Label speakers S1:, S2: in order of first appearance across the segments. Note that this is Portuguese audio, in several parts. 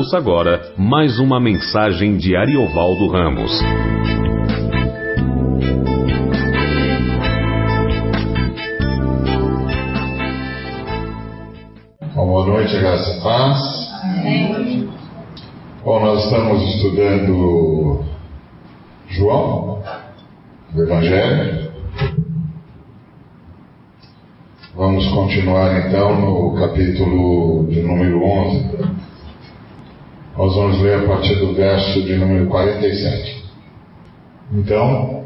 S1: Ouça agora mais uma mensagem de Ariovaldo Ramos.
S2: Boa noite, graça e paz. Amém. Bom, nós estamos estudando João, o Evangelho. Vamos continuar então no capítulo de número 11. Nós vamos ler a partir do verso de número 47. Então,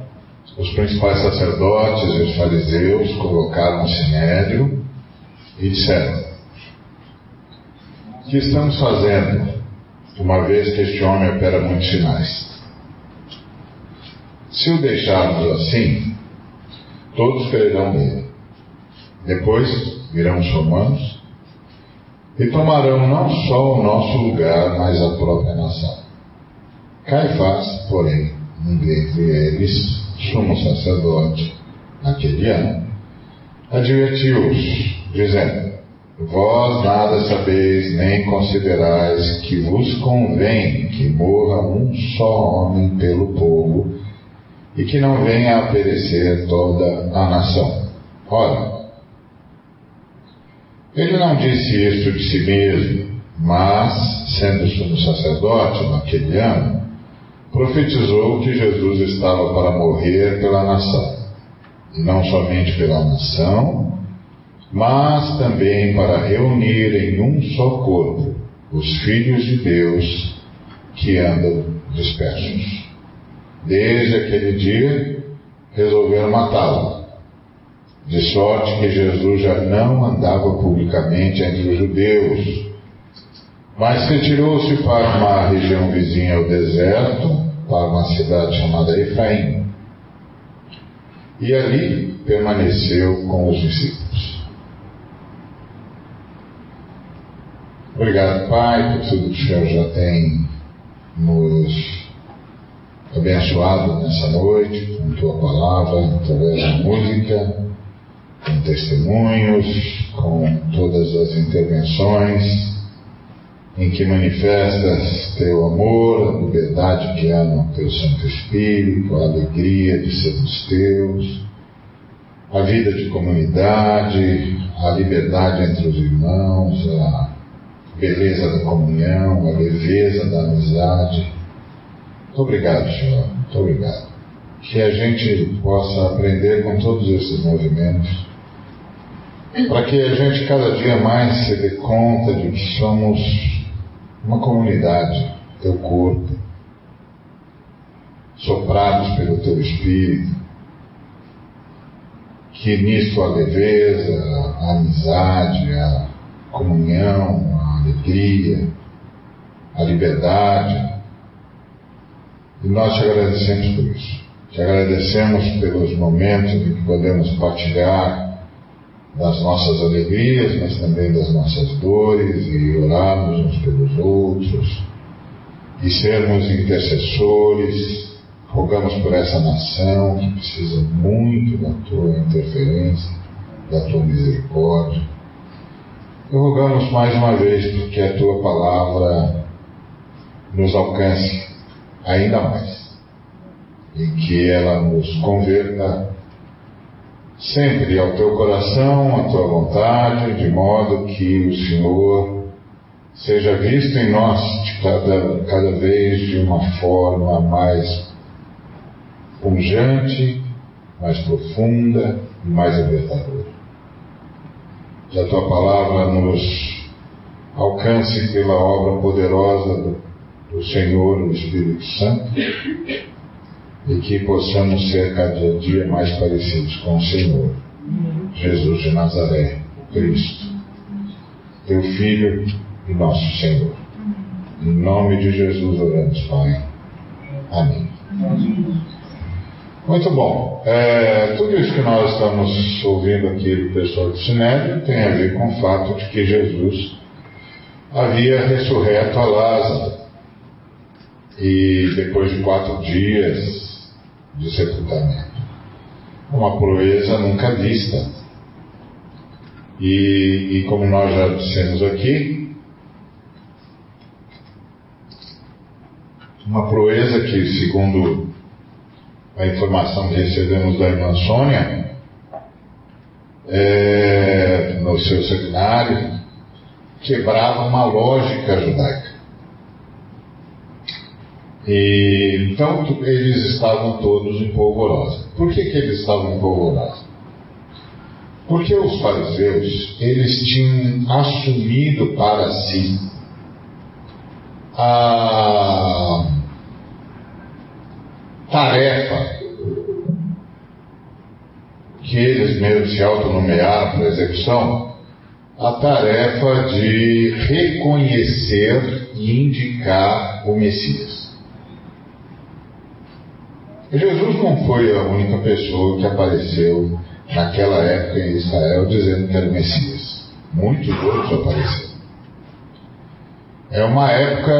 S2: os principais sacerdotes e os fariseus colocaram o sinédrio e disseram: O que estamos fazendo, uma vez que este homem opera muitos sinais? Se o deixarmos assim, todos crerão nele. Depois virão os romanos e tomarão não só o nosso lugar, mas a própria nação. Caifás, porém, um dentre eles, sumo sacerdote, naquele ano, advertiu-os, dizendo: Vós nada sabeis nem considerais que vos convém que morra um só homem pelo povo e que não venha a perecer toda a nação. Ora, ele não disse isto de si mesmo, mas, sendo sumo sacerdote naquele ano, profetizou que Jesus estava para morrer pela nação. E não somente pela nação, mas também para reunir em um só corpo os filhos de Deus que andam dispersos. Desde aquele dia, resolveram matá-lo de sorte que Jesus já não andava publicamente entre os judeus, mas retirou-se para uma região vizinha ao deserto, para uma cidade chamada Efraim, e ali permaneceu com os discípulos. Obrigado, Pai, por tudo que o Senhor já tem nos abençoado nessa noite, com tua palavra, através da música com testemunhos, com todas as intervenções em que manifestas teu amor, a liberdade que há no teu Santo Espírito, a alegria de sermos teus, a vida de comunidade, a liberdade entre os irmãos, a beleza da comunhão, a leveza da amizade. Muito obrigado, Senhor. Muito obrigado. Que a gente possa aprender com todos esses movimentos para que a gente cada dia mais se dê conta de que somos uma comunidade, teu corpo, soprados pelo teu Espírito, que nisso a leveza, a amizade, a comunhão, a alegria, a liberdade, e nós te agradecemos por isso. Te agradecemos pelos momentos em que podemos partilhar das nossas alegrias, mas também das nossas dores e orarmos uns pelos outros e sermos intercessores. Rogamos por essa nação que precisa muito da tua interferência, da tua misericórdia. E rogamos mais uma vez porque a tua palavra nos alcance ainda mais e que ela nos converta sempre ao teu coração, à tua vontade, de modo que o Senhor seja visto em nós cada, cada vez de uma forma mais pungente, mais profunda e mais libertadora. Que a tua palavra nos alcance pela obra poderosa do, do Senhor, o Espírito Santo e que possamos ser cada dia mais parecidos com o Senhor, Jesus de Nazaré, Cristo, teu Filho e nosso Senhor. Em nome de Jesus oramos, Pai. Amém. Muito bom. É, tudo isso que nós estamos ouvindo aqui do pessoal de Sinédrio tem a ver com o fato de que Jesus havia ressurreto a Lázaro. E depois de quatro dias de sepultamento. Uma proeza nunca vista. E, e como nós já dissemos aqui, uma proeza que, segundo a informação que recebemos da irmã Sônia, é, no seu seminário, quebrava uma lógica judaica. E, então eles estavam todos em polvorosa. Por que, que eles estavam em polvorosa? Porque os fariseus, eles tinham assumido para si a tarefa que eles mesmos se autonomearam para execução, a tarefa de reconhecer e indicar o Messias. Jesus não foi a única pessoa que apareceu naquela época em Israel dizendo que era o Messias. Muitos outros apareceram. É uma época,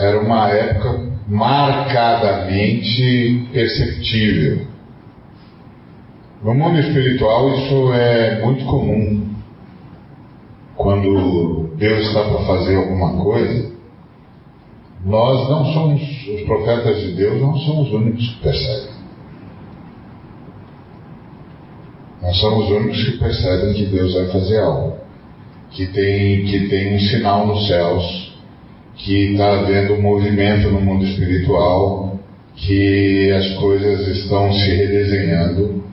S2: era uma época marcadamente perceptível. No mundo espiritual isso é muito comum. Quando Deus está para fazer alguma coisa, nós não somos, os profetas de Deus não somos os únicos que percebem. Nós somos os únicos que percebem que Deus vai fazer algo, que tem, que tem um sinal nos céus, que está havendo um movimento no mundo espiritual, que as coisas estão se redesenhando,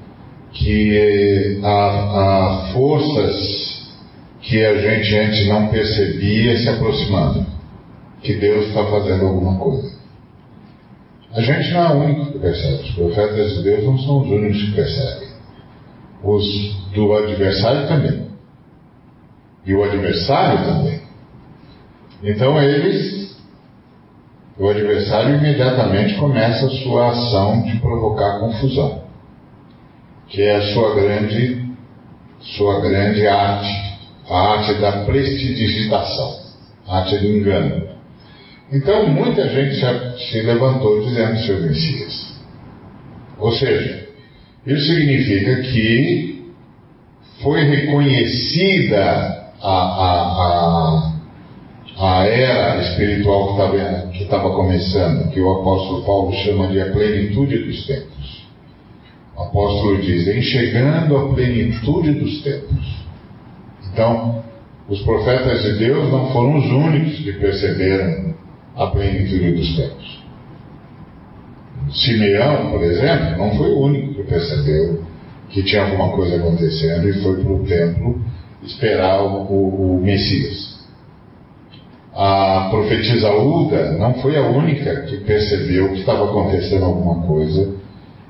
S2: que há, há forças que a gente antes não percebia se aproximando, que Deus está fazendo alguma coisa. A gente não é o único que percebe, os profetas de Deus não são os únicos que percebem os do adversário também. E o adversário também. Então eles, o adversário imediatamente começa a sua ação de provocar confusão, que é a sua grande, sua grande arte, a arte da prestidigitação, a arte do engano. Então muita gente se, se levantou dizendo seu Messias. Ou seja, isso significa que foi reconhecida a, a, a, a era espiritual que estava começando, que o apóstolo Paulo chama de a plenitude dos tempos. O apóstolo diz, enxergando a plenitude dos tempos. Então, os profetas de Deus não foram os únicos que perceberam a plenitude dos tempos. Simeão, por exemplo, não foi o único que percebeu que tinha alguma coisa acontecendo e foi para o templo esperar o, o, o, Messias. A profetisa Uda não foi a única que percebeu que estava acontecendo alguma coisa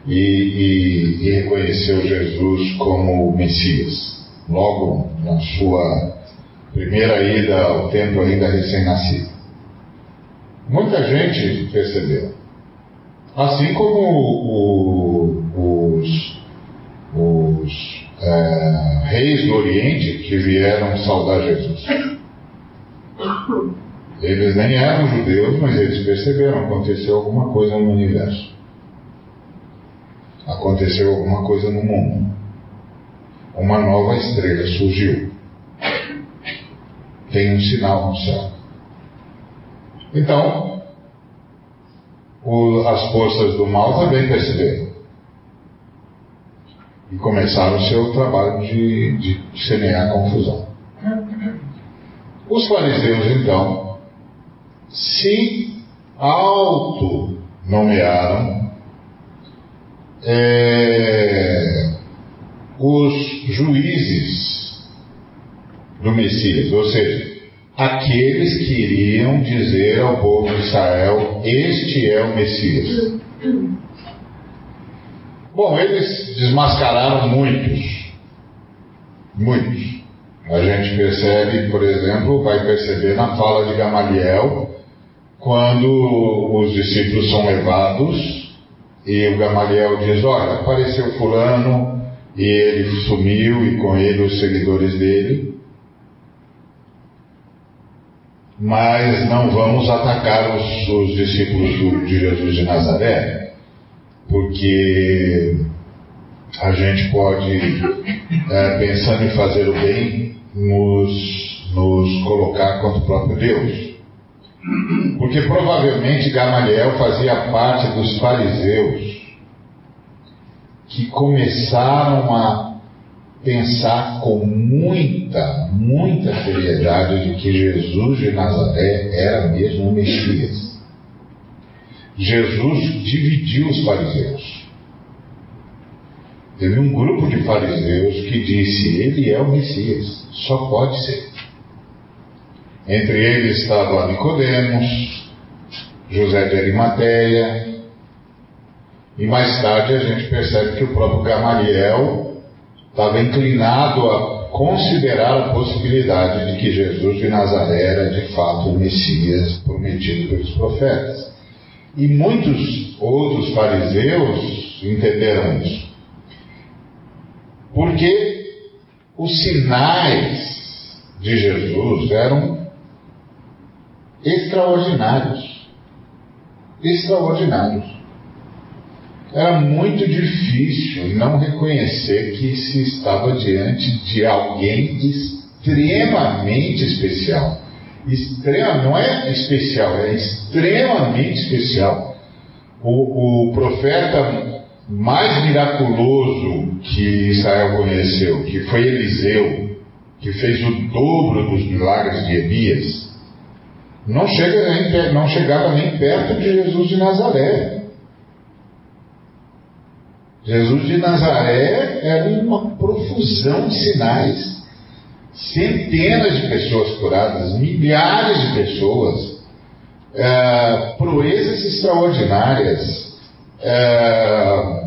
S2: e, e, e reconheceu Jesus como o Messias, logo na sua primeira ida ao templo ainda recém-nascido. Muita gente percebeu. Assim como o, os, os é, reis do Oriente que vieram saudar Jesus. Eles nem eram judeus, mas eles perceberam, aconteceu alguma coisa no universo. Aconteceu alguma coisa no mundo. Uma nova estrela surgiu. Tem um sinal no céu. Então, o, as forças do mal também perceberam. E começaram o seu trabalho de, de semear confusão. Os fariseus, então, se auto-nomearam é, os juízes do Messias, ou seja, aqueles que iriam dizer ao povo de Israel: Este é o Messias. Bom, eles desmascararam muitos. Muitos. A gente percebe, por exemplo, vai perceber na fala de Gamaliel, quando os discípulos são levados e o Gamaliel diz: Olha, apareceu Fulano e ele sumiu e com ele os seguidores dele. Mas não vamos atacar os, os discípulos do, de Jesus de Nazaré, porque a gente pode, é, pensando em fazer o bem, nos, nos colocar contra o próprio Deus. Porque provavelmente Gamaliel fazia parte dos fariseus que começaram a pensar com muita, muita seriedade de que Jesus de Nazaré era mesmo o Messias. Jesus dividiu os fariseus. Teve um grupo de fariseus que disse: Ele é o Messias, só pode ser. Entre eles estava Nicodemos, José de Arimateia, e mais tarde a gente percebe que o próprio Gamaliel estava inclinado a considerar a possibilidade de que Jesus de Nazaré era de fato o Messias prometido pelos profetas. E muitos outros fariseus entenderam isso. Porque os sinais de Jesus eram extraordinários. Extraordinários. Era muito difícil não reconhecer que se estava diante de alguém extremamente especial. Extrema, não é especial, é extremamente especial. O, o profeta mais miraculoso que Israel conheceu, que foi Eliseu, que fez o dobro dos milagres de Elias, não, chega nem, não chegava nem perto de Jesus de Nazaré. Jesus de Nazaré era uma profusão de sinais. Centenas de pessoas curadas, milhares de pessoas, é, proezas extraordinárias, é,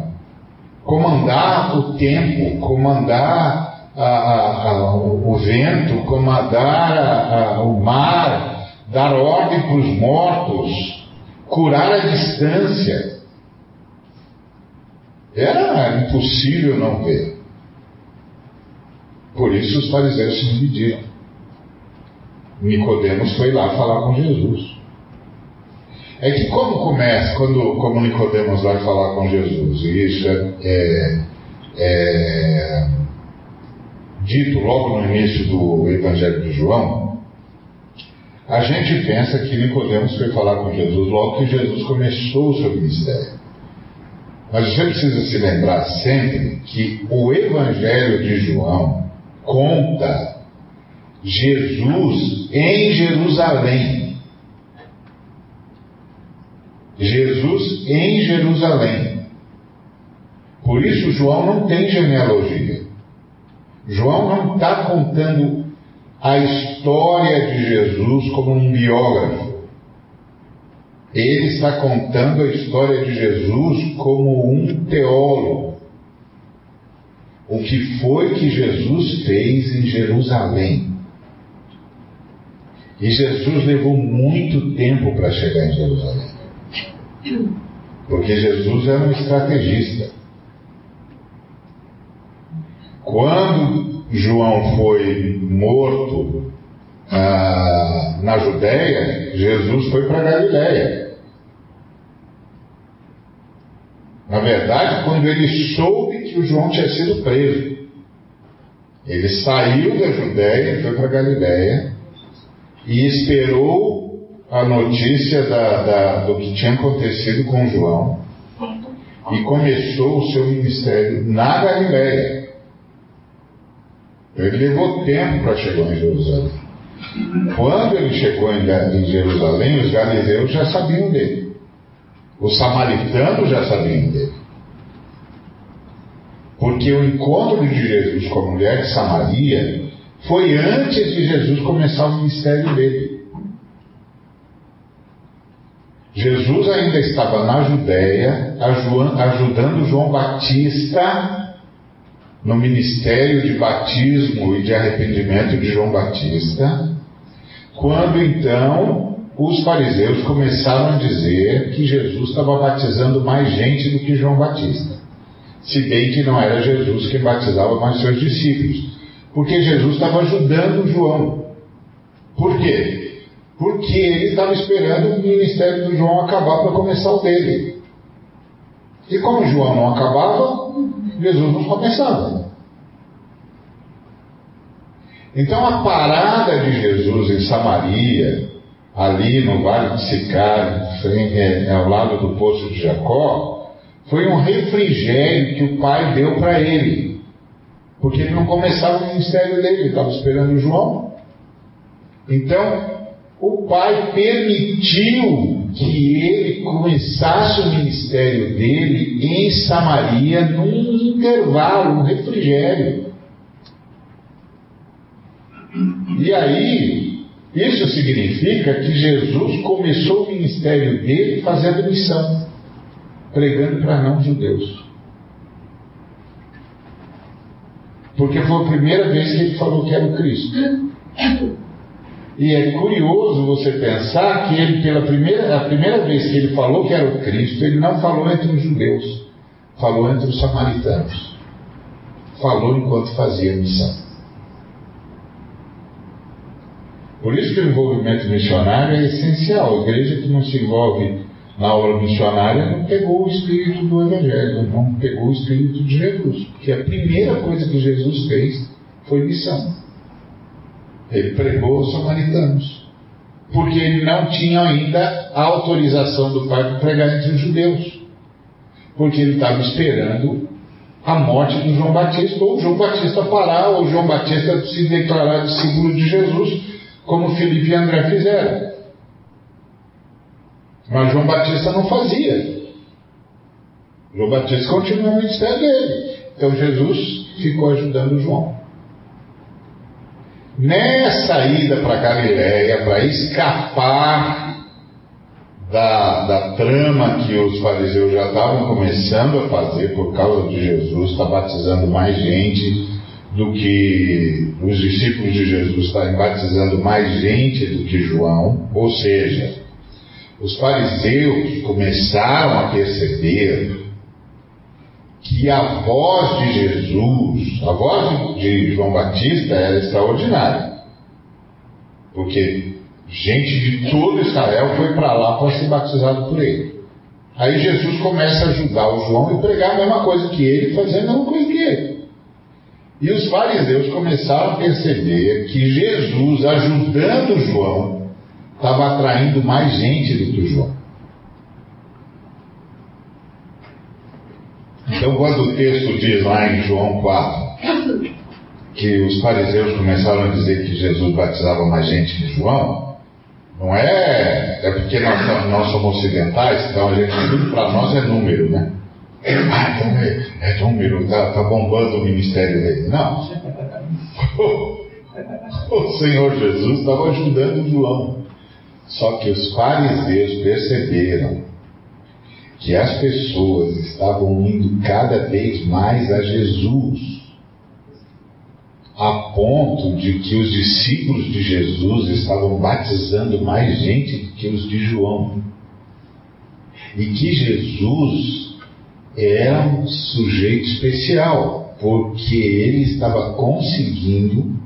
S2: comandar o tempo, comandar a, a, a, o vento, comandar o mar, dar ordem para os mortos, curar a distância. Era impossível não ver. Por isso os fariseus se dividiram. Nicodemos foi lá falar com Jesus. É que como começa, quando como Nicodemos vai falar com Jesus, e isso é, é, é dito logo no início do Evangelho de João, a gente pensa que Nicodemos foi falar com Jesus logo que Jesus começou o seu ministério. Mas você precisa se lembrar sempre que o Evangelho de João conta Jesus em Jerusalém. Jesus em Jerusalém. Por isso, João não tem genealogia. João não está contando a história de Jesus como um biógrafo. Ele está contando a história de Jesus como um teólogo. O que foi que Jesus fez em Jerusalém? E Jesus levou muito tempo para chegar em Jerusalém. Porque Jesus era um estrategista. Quando João foi morto ah, na Judéia, Jesus foi para Galiléia. Na verdade, quando ele soube que o João tinha sido preso, ele saiu da Judéia, foi para Galiléia e esperou a notícia da, da, do que tinha acontecido com João e começou o seu ministério na Galiléia. Ele levou tempo para chegar em Jerusalém. Quando ele chegou em Jerusalém, os galileus já sabiam dele. Os samaritanos já sabiam dele. Porque o encontro de Jesus com a mulher de Samaria foi antes de Jesus começar o ministério dele. Jesus ainda estava na Judéia, ajudando João Batista no ministério de batismo e de arrependimento de João Batista, quando então os fariseus começaram a dizer que Jesus estava batizando mais gente do que João Batista. Se bem que não era Jesus quem batizava, mas seus discípulos. Porque Jesus estava ajudando João. Por quê? Porque ele estava esperando o ministério do João acabar para começar o dele. E como João não acabava, Jesus não começava. Então a parada de Jesus em Samaria, ali no Vale de Sicar, é, ao lado do poço de Jacó, foi um refrigério que o pai deu para ele. Porque ele não começava o ministério dele, ele estava esperando João. Então, o pai permitiu que ele começasse o ministério dele em Samaria num intervalo, um refrigério. E aí, isso significa que Jesus começou o ministério dele fazendo missão, pregando para não-judeus. Porque foi a primeira vez que ele falou que era o Cristo. E é curioso você pensar que ele, pela primeira, a primeira vez que ele falou que era o Cristo, ele não falou entre os judeus, falou entre os samaritanos. Falou enquanto fazia missão. Por isso que o envolvimento missionário é essencial. A igreja que não se envolve na obra missionária não pegou o espírito do Evangelho, não pegou o espírito de Jesus. Porque a primeira coisa que Jesus fez foi missão. Ele pregou aos samaritanos. Porque ele não tinha ainda a autorização do Pai para pregar entre os judeus. Porque ele estava esperando a morte do João Batista, ou João Batista parar, ou João Batista se declarar discípulo de Jesus, como Felipe e André fizeram. Mas João Batista não fazia. João Batista continuou o ministério dele. Então Jesus ficou ajudando João. Nessa ida para Galiléia, para escapar da, da trama que os fariseus já estavam começando a fazer por causa de Jesus, está batizando mais gente do que os discípulos de Jesus estarem batizando mais gente do que João, ou seja, os fariseus começaram a perceber que a voz de Jesus, a voz de João Batista era extraordinária. Porque gente de todo Israel foi para lá para ser batizado por ele. Aí Jesus começa a ajudar o João e pregar a mesma coisa que ele, fazer a mesma coisa que ele. E os fariseus começaram a perceber que Jesus, ajudando João, estava atraindo mais gente do que João. Então, quando o texto diz lá em João 4 que os fariseus começaram a dizer que Jesus batizava mais gente que João, não é, é porque nós, nós somos ocidentais, então a gente, tudo para nós é número, né? Então é, é número, tá, tá bombando o ministério dele. Não. O Senhor Jesus estava ajudando João. Só que os fariseus perceberam que as pessoas estavam indo cada vez mais a Jesus, a ponto de que os discípulos de Jesus estavam batizando mais gente do que os de João. E que Jesus era um sujeito especial, porque ele estava conseguindo,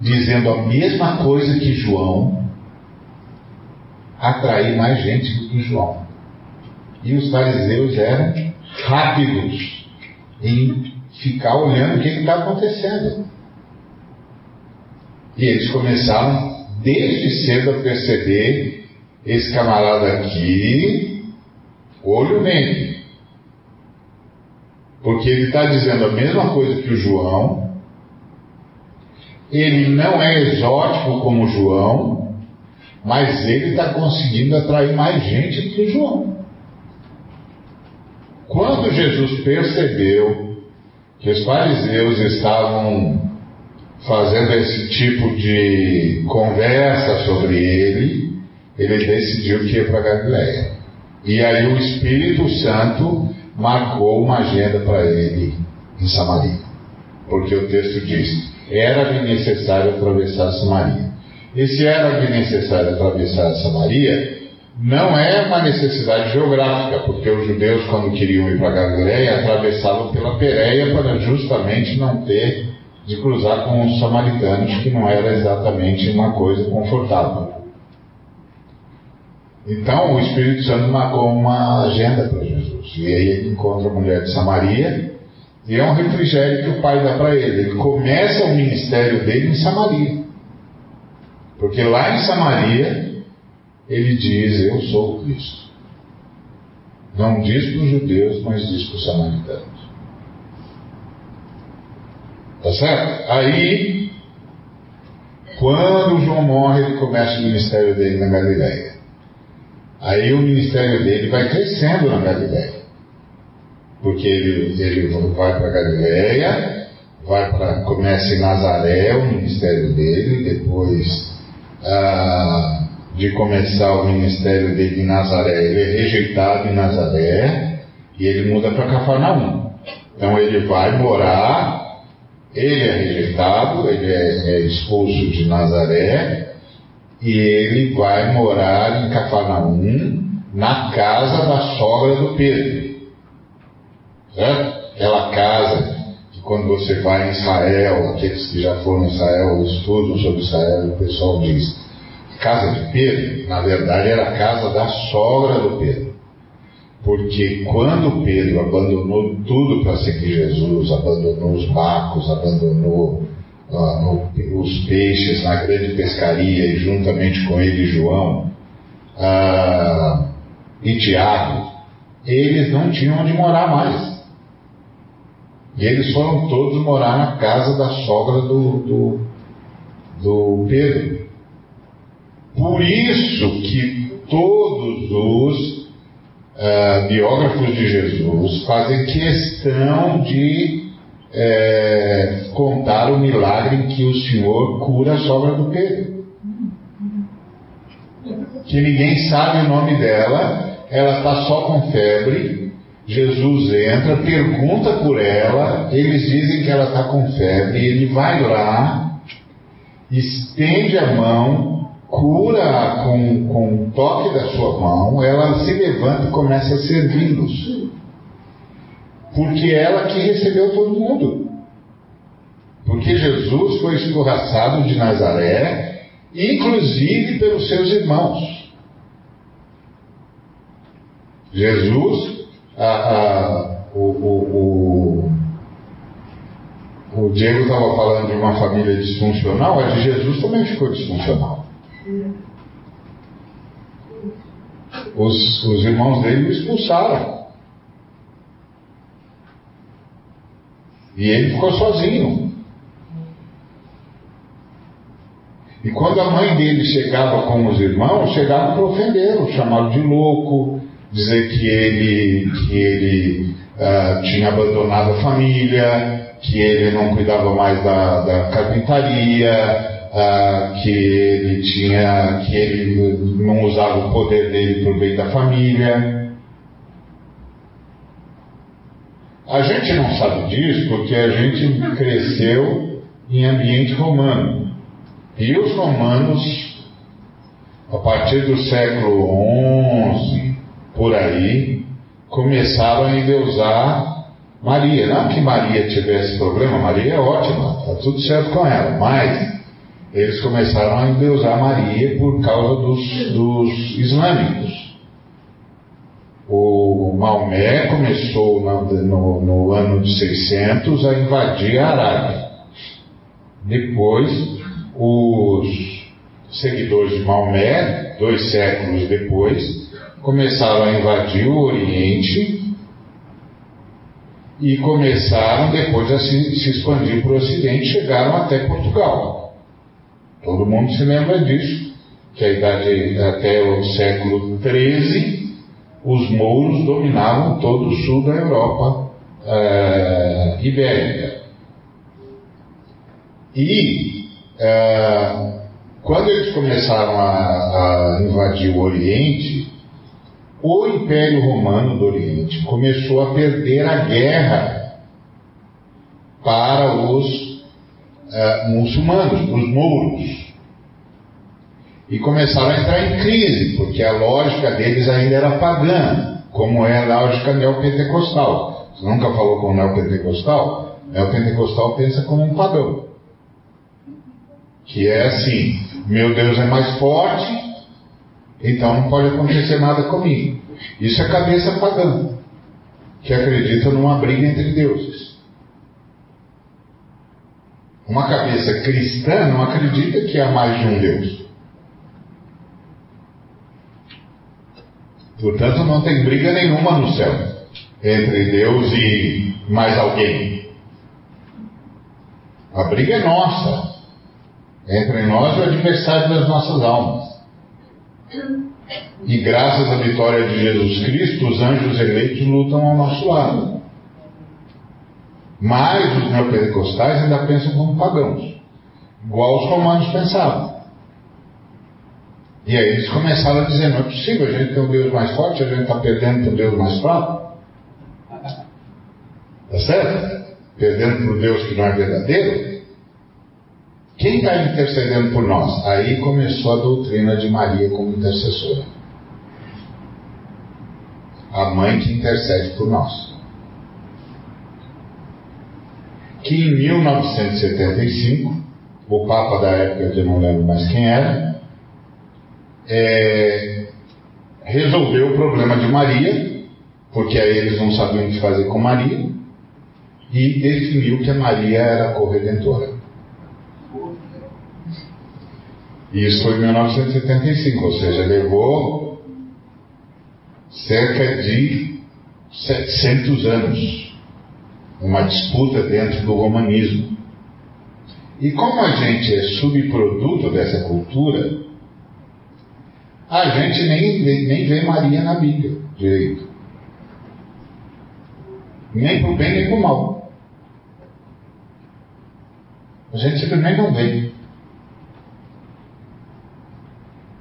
S2: dizendo a mesma coisa que João, atrair mais gente do que João. E os fariseus eram rápidos em ficar olhando o que está acontecendo. E eles começaram desde cedo a perceber esse camarada aqui, olho nele. Porque ele está dizendo a mesma coisa que o João, ele não é exótico como o João, mas ele está conseguindo atrair mais gente do que o João. Quando Jesus percebeu que os fariseus estavam fazendo esse tipo de conversa sobre ele, ele decidiu que ia para Galiléia. E aí o Espírito Santo marcou uma agenda para ele em Samaria. Porque o texto diz: era-lhe necessário atravessar Samaria. E se era-lhe necessário atravessar Samaria, não é uma necessidade geográfica, porque os judeus, quando queriam ir para Galiléia, atravessavam pela Pérea para justamente não ter de cruzar com os samaritanos, que não era exatamente uma coisa confortável. Então o Espírito Santo marcou uma agenda para Jesus. E aí ele encontra a mulher de Samaria, e é um refrigério que o pai dá para ele. Ele começa o ministério dele em Samaria. Porque lá em Samaria, ele diz: Eu sou o Cristo. Não diz para os judeus, mas diz para os samaritanos. Tá certo? Aí, quando João morre, ele começa o ministério dele na Galileia. Aí o ministério dele vai crescendo na Galileia. Porque ele, ele vai para Galileia, vai para começa em Nazaré o ministério dele, depois ah, de começar o ministério dele em Nazaré, ele é rejeitado em Nazaré e ele muda para Cafarnaum. Então ele vai morar, ele é rejeitado, ele é, é expulso de Nazaré e ele vai morar em Cafarnaum, na casa da sogra do Pedro. Certo? Aquela casa que quando você vai em Israel, aqueles que já foram em Israel, estudam sobre Israel, o pessoal diz, casa de Pedro, na verdade era a casa da sogra do Pedro. Porque quando Pedro abandonou tudo para seguir Jesus, abandonou os barcos, abandonou os peixes na grande pescaria e juntamente com ele João uh, e Tiago, eles não tinham onde morar mais. E eles foram todos morar na casa da sogra do, do, do Pedro. Por isso que todos os uh, biógrafos de Jesus fazem questão de é, contar o milagre em que o Senhor cura a sogra do Pedro. Que ninguém sabe o nome dela, ela está só com febre. Jesus entra, pergunta por ela, eles dizem que ela está com febre, ele vai lá, estende a mão, cura com, com o toque da sua mão, ela se levanta e começa a servi-los porque ela que recebeu todo mundo. Porque Jesus foi escorraçado de Nazaré, inclusive pelos seus irmãos. Jesus, a, a, o, o, o, o Diego estava falando de uma família disfuncional, a de Jesus também ficou disfuncional. Os, os irmãos dele o expulsaram. E ele ficou sozinho. E quando a mãe dele chegava com os irmãos, chegava para ofendê-lo, chamá-lo de louco, dizer que ele, que ele uh, tinha abandonado a família, que ele não cuidava mais da, da carpintaria, uh, que ele tinha, que ele não usava o poder dele para o bem da família. A gente não sabe disso porque a gente cresceu em ambiente romano. E os romanos, a partir do século XI, por aí, começaram a endeusar Maria. Não que Maria tivesse problema, Maria é ótima, está tudo certo com ela, mas eles começaram a endeusar Maria por causa dos, dos islâmicos. O Maomé começou no, no, ano de 600 a invadir a Arábia. Depois, os seguidores de Maomé, dois séculos depois, começaram a invadir o Oriente e começaram depois a se, se expandir para o Ocidente, chegaram até Portugal. Todo mundo se lembra disso, que a idade até o século XIII os mouros dominavam todo o sul da Europa é, ibérica. E é, quando eles começaram a, a invadir o Oriente, o Império Romano do Oriente começou a perder a guerra para os uh, muçulmanos, os mouros e começaram a entrar em crise, porque a lógica deles ainda era pagã, como é a lógica neopentecostal. Você nunca falou com o neopentecostal? Neopentecostal pensa como um pagão. Que é assim: meu Deus é mais forte, então não pode acontecer nada comigo. Isso é cabeça pagã, que acredita numa briga entre deuses. Uma cabeça cristã não acredita que há mais de um Deus. Portanto, não tem briga nenhuma no céu entre Deus e mais alguém. A briga é nossa, entre nós e o adversário das nossas almas. E graças à vitória de Jesus Cristo, os anjos eleitos lutam ao nosso lado. Mas os neopentecostais ainda pensam como pagãos, igual os romanos pensavam. E aí eles começaram a dizer: não é possível, a gente tem um Deus mais forte, a gente está perdendo para um Deus mais fraco. Tá certo? Perdendo para um Deus que não é verdadeiro. Quem está intercedendo por nós? Aí começou a doutrina de Maria como intercessora. A mãe que intercede por nós. Que em 1975, o Papa da época, que eu não lembro mais quem era, é, resolveu o problema de Maria, porque aí eles não sabiam o que fazer com Maria, e definiu que a Maria era a corredentora. Isso foi em 1975, ou seja, levou cerca de 700 anos uma disputa dentro do romanismo. E como a gente é subproduto dessa cultura, a gente nem, nem vê Maria na Bíblia direito. Nem para o bem nem para o mal. A gente simplesmente não vê.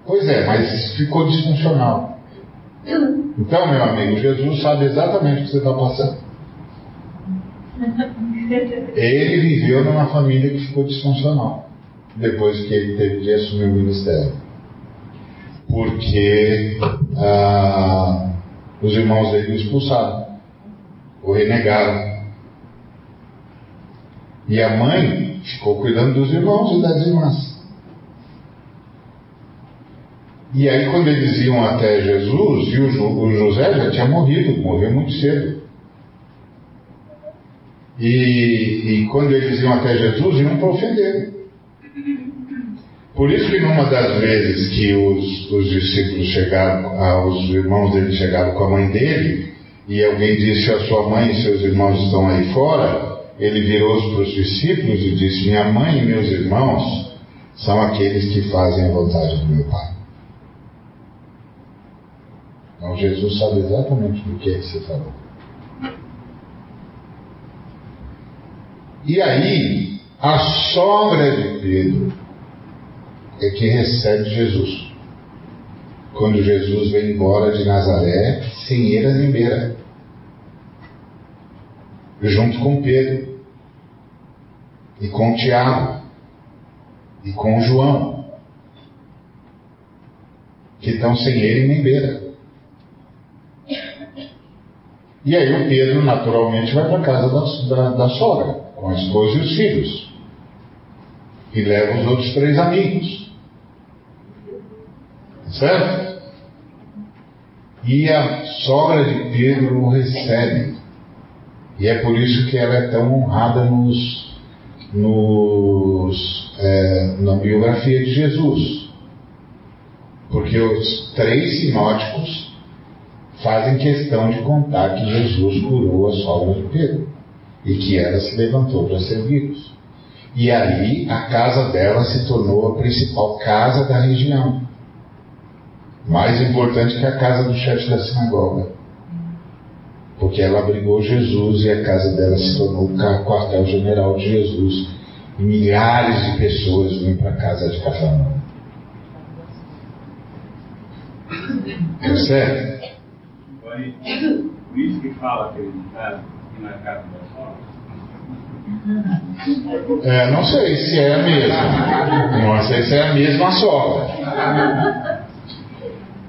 S2: Pois é, mas ficou disfuncional. Então, meu amigo, Jesus sabe exatamente o que você está passando. Ele viveu numa família que ficou disfuncional depois que ele teve de assumir o ministério porque ah, os irmãos dele o expulsaram, o renegaram. E a mãe ficou cuidando dos irmãos e das irmãs. E aí, quando eles iam até Jesus, e o, José já tinha morrido, morreu muito cedo. E, e quando eles iam até Jesus, iam para ofender. Por isso que numa das vezes que os, os discípulos chegaram, ah, os irmãos dele chegaram com a mãe dele, e alguém disse, a sua mãe e seus irmãos estão aí fora, ele virou-se para os discípulos e disse, minha mãe e meus irmãos são aqueles que fazem a vontade do meu Pai. Então Jesus sabe exatamente do que é que você falou. E aí, a sogra de Pedro é que recebe Jesus. Quando Jesus vem embora de Nazaré, sem eira nem beira, junto com Pedro, e com Tiago, e com João, que estão sem ele nem beira. E aí o Pedro naturalmente vai para a casa da, da, da sogra, com a esposa e os filhos. E leva os outros três amigos. Certo? E a sogra de Pedro o recebe. E é por isso que ela é tão honrada nos, nos, é, na biografia de Jesus. Porque os três sinóticos fazem questão de contar que Jesus curou a sogra de Pedro e que ela se levantou para servi-los. E ali a casa dela se tornou a principal casa da região mais importante que a casa do chefe da sinagoga. Porque ela abrigou Jesus e a casa dela se tornou o quartel-general de Jesus. E milhares de pessoas vêm para a casa de Cafarnaum. Percebe?
S3: Por isso que fala que ele está na casa da sogra.
S2: É, não sei se é a mesma. Não sei se é a mesma sogra.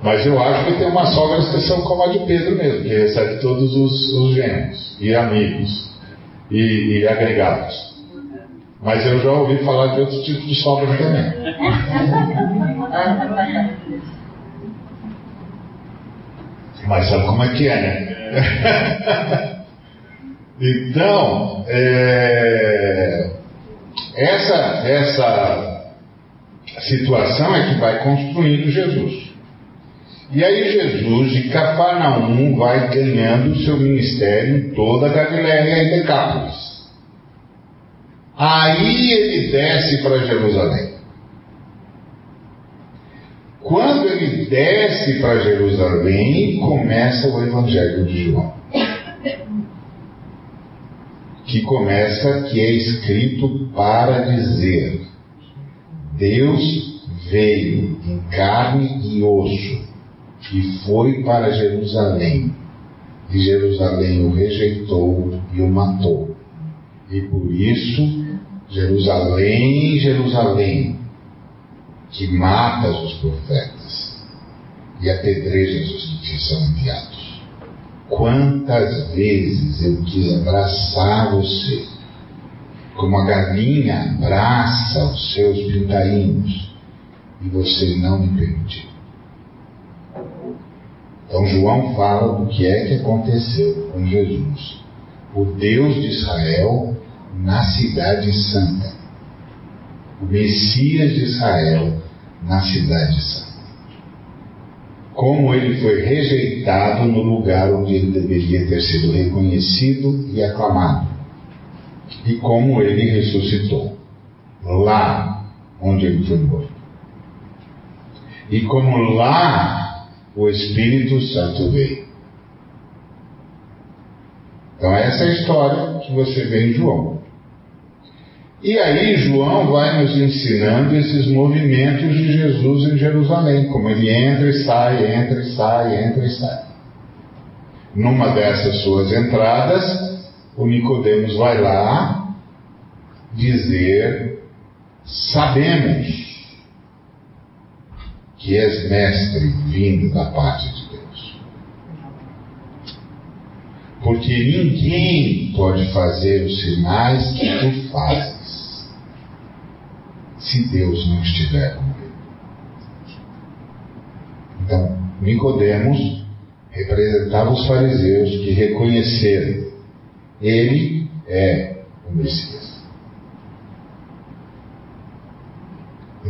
S2: Mas eu acho que tem uma sogra especial como a de Pedro mesmo, que recebe todos os, os genros e amigos e, e, agregados. Mas eu já ouvi falar de outros tipos de sogra também. Mas sabe como é que é, né? então, é, essa, essa situação é que vai construindo Jesus. E aí Jesus de Cafarnaum vai ganhando o seu ministério em toda a Galiléia e Decápolis. Aí ele desce para Jerusalém. Quando ele desce para Jerusalém, começa o Evangelho de João. Que começa, que é escrito para dizer: Deus veio em carne e osso e foi para Jerusalém. E Jerusalém o rejeitou e o matou. E por isso, Jerusalém, Jerusalém, que matas os profetas e apedrejas os que te são enviados. Quantas vezes eu quis abraçar você, como a galinha abraça os seus pintainhos, e você não me permitiu. Então João fala do que é que aconteceu com Jesus, o Deus de Israel na cidade santa, o Messias de Israel na cidade santa. Como ele foi rejeitado no lugar onde ele deveria ter sido reconhecido e aclamado, e como ele ressuscitou, lá onde ele foi morto. E como lá o Espírito Santo veio. Então, essa é a história que você vê em João. E aí, João vai nos ensinando esses movimentos de Jesus em Jerusalém, como ele entra e sai, entra e sai, entra e sai. Numa dessas suas entradas, o Nicodemos vai lá dizer: Sabemos que és mestre vindo da parte de Deus. Porque ninguém pode fazer os sinais que tu fazes se Deus não estiver com ele. Então, Nicodemos representava os fariseus que reconheceram ele é o Messias.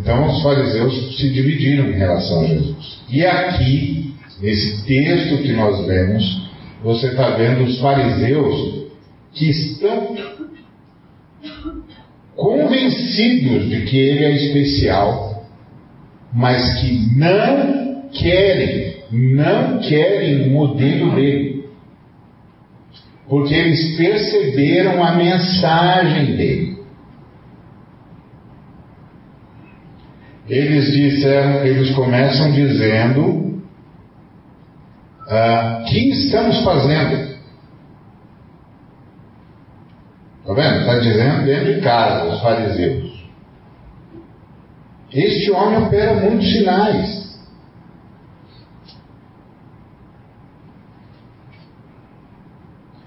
S2: Então os fariseus se dividiram em relação a Jesus. E aqui, nesse texto que nós vemos, você está vendo os fariseus que estão convencidos de que ele é especial, mas que não querem, não querem o modelo dele. Porque eles perceberam a mensagem dele. Eles disseram, eles começam dizendo: ah, que estamos fazendo? Está vendo? Está dizendo dentro de casa, os fariseus. Este homem opera muitos sinais.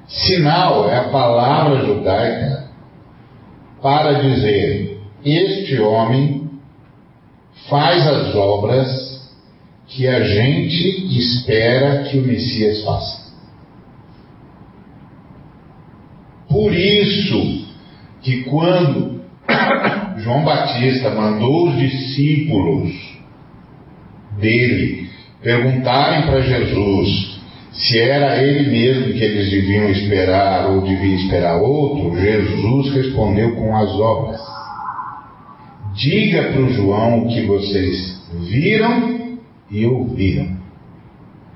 S2: Sinal é a palavra judaica para dizer: este homem faz as obras que a gente espera que o Messias faça. Por isso que quando João Batista mandou os discípulos dele perguntarem para Jesus se era ele mesmo que eles deviam esperar ou devia esperar outro, Jesus respondeu com as obras. Diga para o João o que vocês viram e ouviram.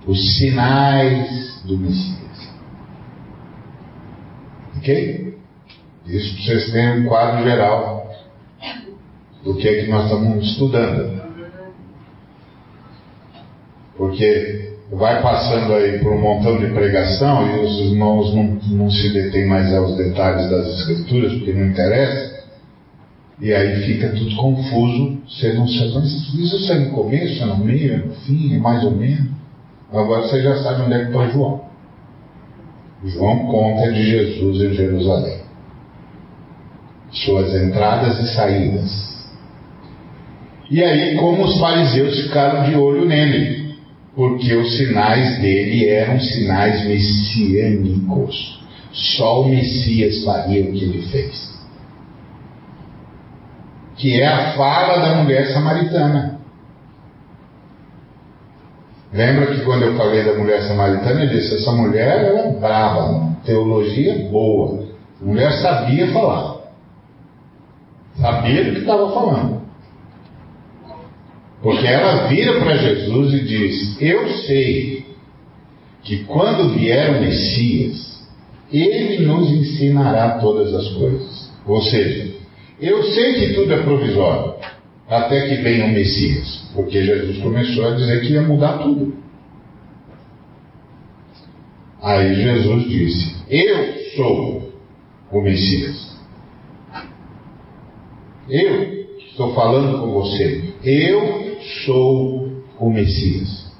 S2: Os sinais do Messias. Ok? Isso para vocês terem um quadro geral do que é que nós estamos estudando. Porque vai passando aí por um montão de pregação e os irmãos não, não se detêm mais aos detalhes das escrituras, porque não interessa. E aí fica tudo confuso, você não sabe, isso é no começo, é no meio, é no fim, é mais ou menos. Agora você já sabe onde é que está João. João conta de Jesus em Jerusalém. Suas entradas e saídas. E aí, como os fariseus ficaram de olho nele, porque os sinais dele eram sinais messiânicos. Só o Messias faria o que ele fez que é a fala da mulher samaritana. Lembra que quando eu falei da mulher samaritana, eu disse: essa mulher era brava, teologia boa. A mulher sabia falar. Sabia do que estava falando. Porque ela vira para Jesus e diz: Eu sei que quando vier o Messias, ele nos ensinará todas as coisas. Ou seja, eu sei que tudo é provisório, até que venha o Messias. Porque Jesus começou a dizer que ia mudar tudo. Aí Jesus disse: Eu sou o Messias. Eu estou falando com você. Eu sou o Messias.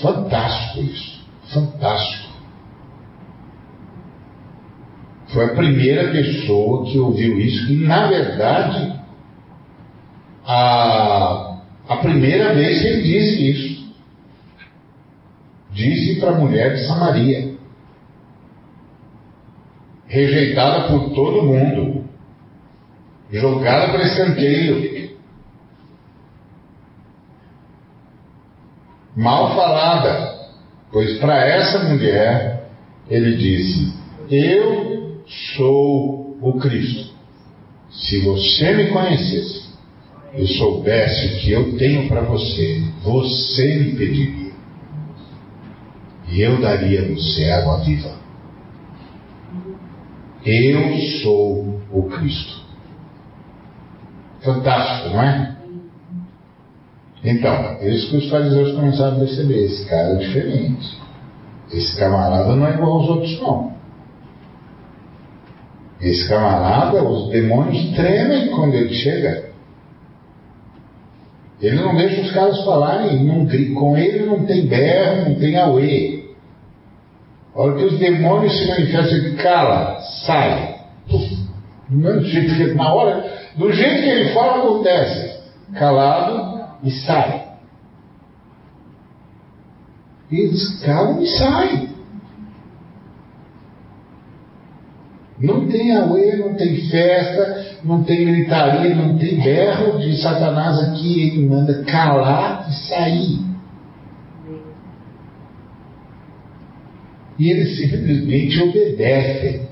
S2: Fantástico isso. Fantástico. Foi a primeira pessoa que ouviu isso, e na verdade, a, a primeira vez que ele disse isso. Disse para a mulher de Samaria, rejeitada por todo mundo, jogada para escanteio, mal falada, pois para essa mulher ele disse: Eu sou o Cristo. Se você me conhecesse e soubesse o que eu tenho para você, você me pediria. E eu daria a você água viva. Eu sou o Cristo. Fantástico, não é? Então, isso que os fariseus começaram a perceber. Esse cara é diferente. Esse camarada não é igual aos outros, não. Esse camarada, os demônios tremem quando ele chega. Ele não deixa os caras falarem, não, com ele não tem berro, não tem auê. A hora que os demônios se manifestam, ele cala, sai. Que na hora, do jeito que ele fala, acontece. Calado e sai. Eles calam e saem. Não tem auê, não tem festa, não tem gritaria, não tem berro de Satanás aqui. Ele manda calar e sair. E eles simplesmente obedecem.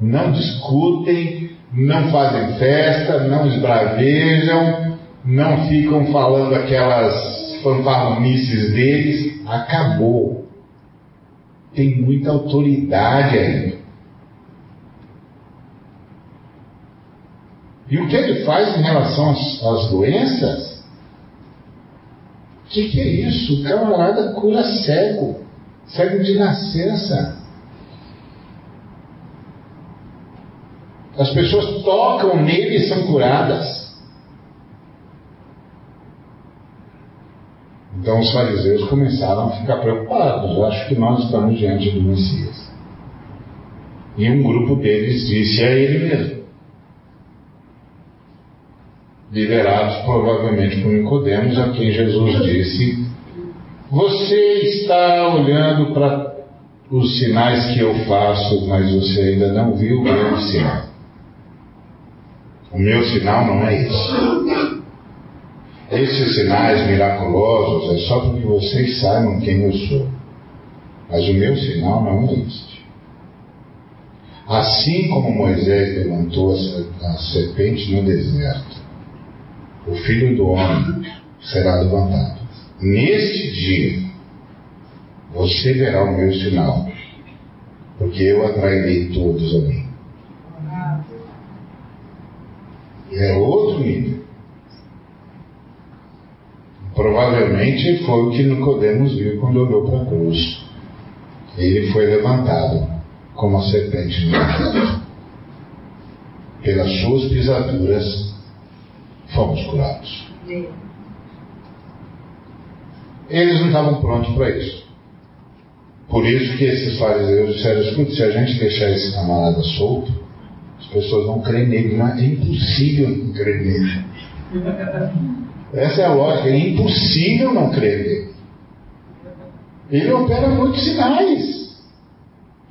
S2: Não discutem, não fazem festa, não esbravejam, não ficam falando aquelas fanfarronices deles. Acabou. Tem muita autoridade aí. E o que ele faz em relação às, às doenças? O que, que, é isso? O camarada cura cego, cego de nascença. As pessoas tocam nele e são curadas. Então os fariseus começaram a ficar preocupados. Eu acho que nós estamos diante do Messias. E um grupo deles disse: é ele mesmo liderados provavelmente por Nicodemos, a quem Jesus disse: Você está olhando para os sinais que eu faço, mas você ainda não viu o meu sinal. O meu sinal não é esse. Esses sinais miraculosos é só para que vocês saibam quem eu sou. Mas o meu sinal não é este. Assim como Moisés levantou a serpente no deserto, o Filho do Homem será levantado. Neste dia, você verá o meu sinal, porque eu atrairei todos a mim. É outro nível. Provavelmente foi o que Nicodemos viu quando olhou para a cruz. Ele foi levantado como a serpente no. Pelas suas pisaduras fomos curados. Eles não estavam prontos para isso. Por isso que esses fariseus disseram, escute, se a gente deixar esse camarada solto, as pessoas vão crer nele, mas é impossível não crer nele. Essa é a lógica, é impossível não crer nele. Ele opera muitos sinais.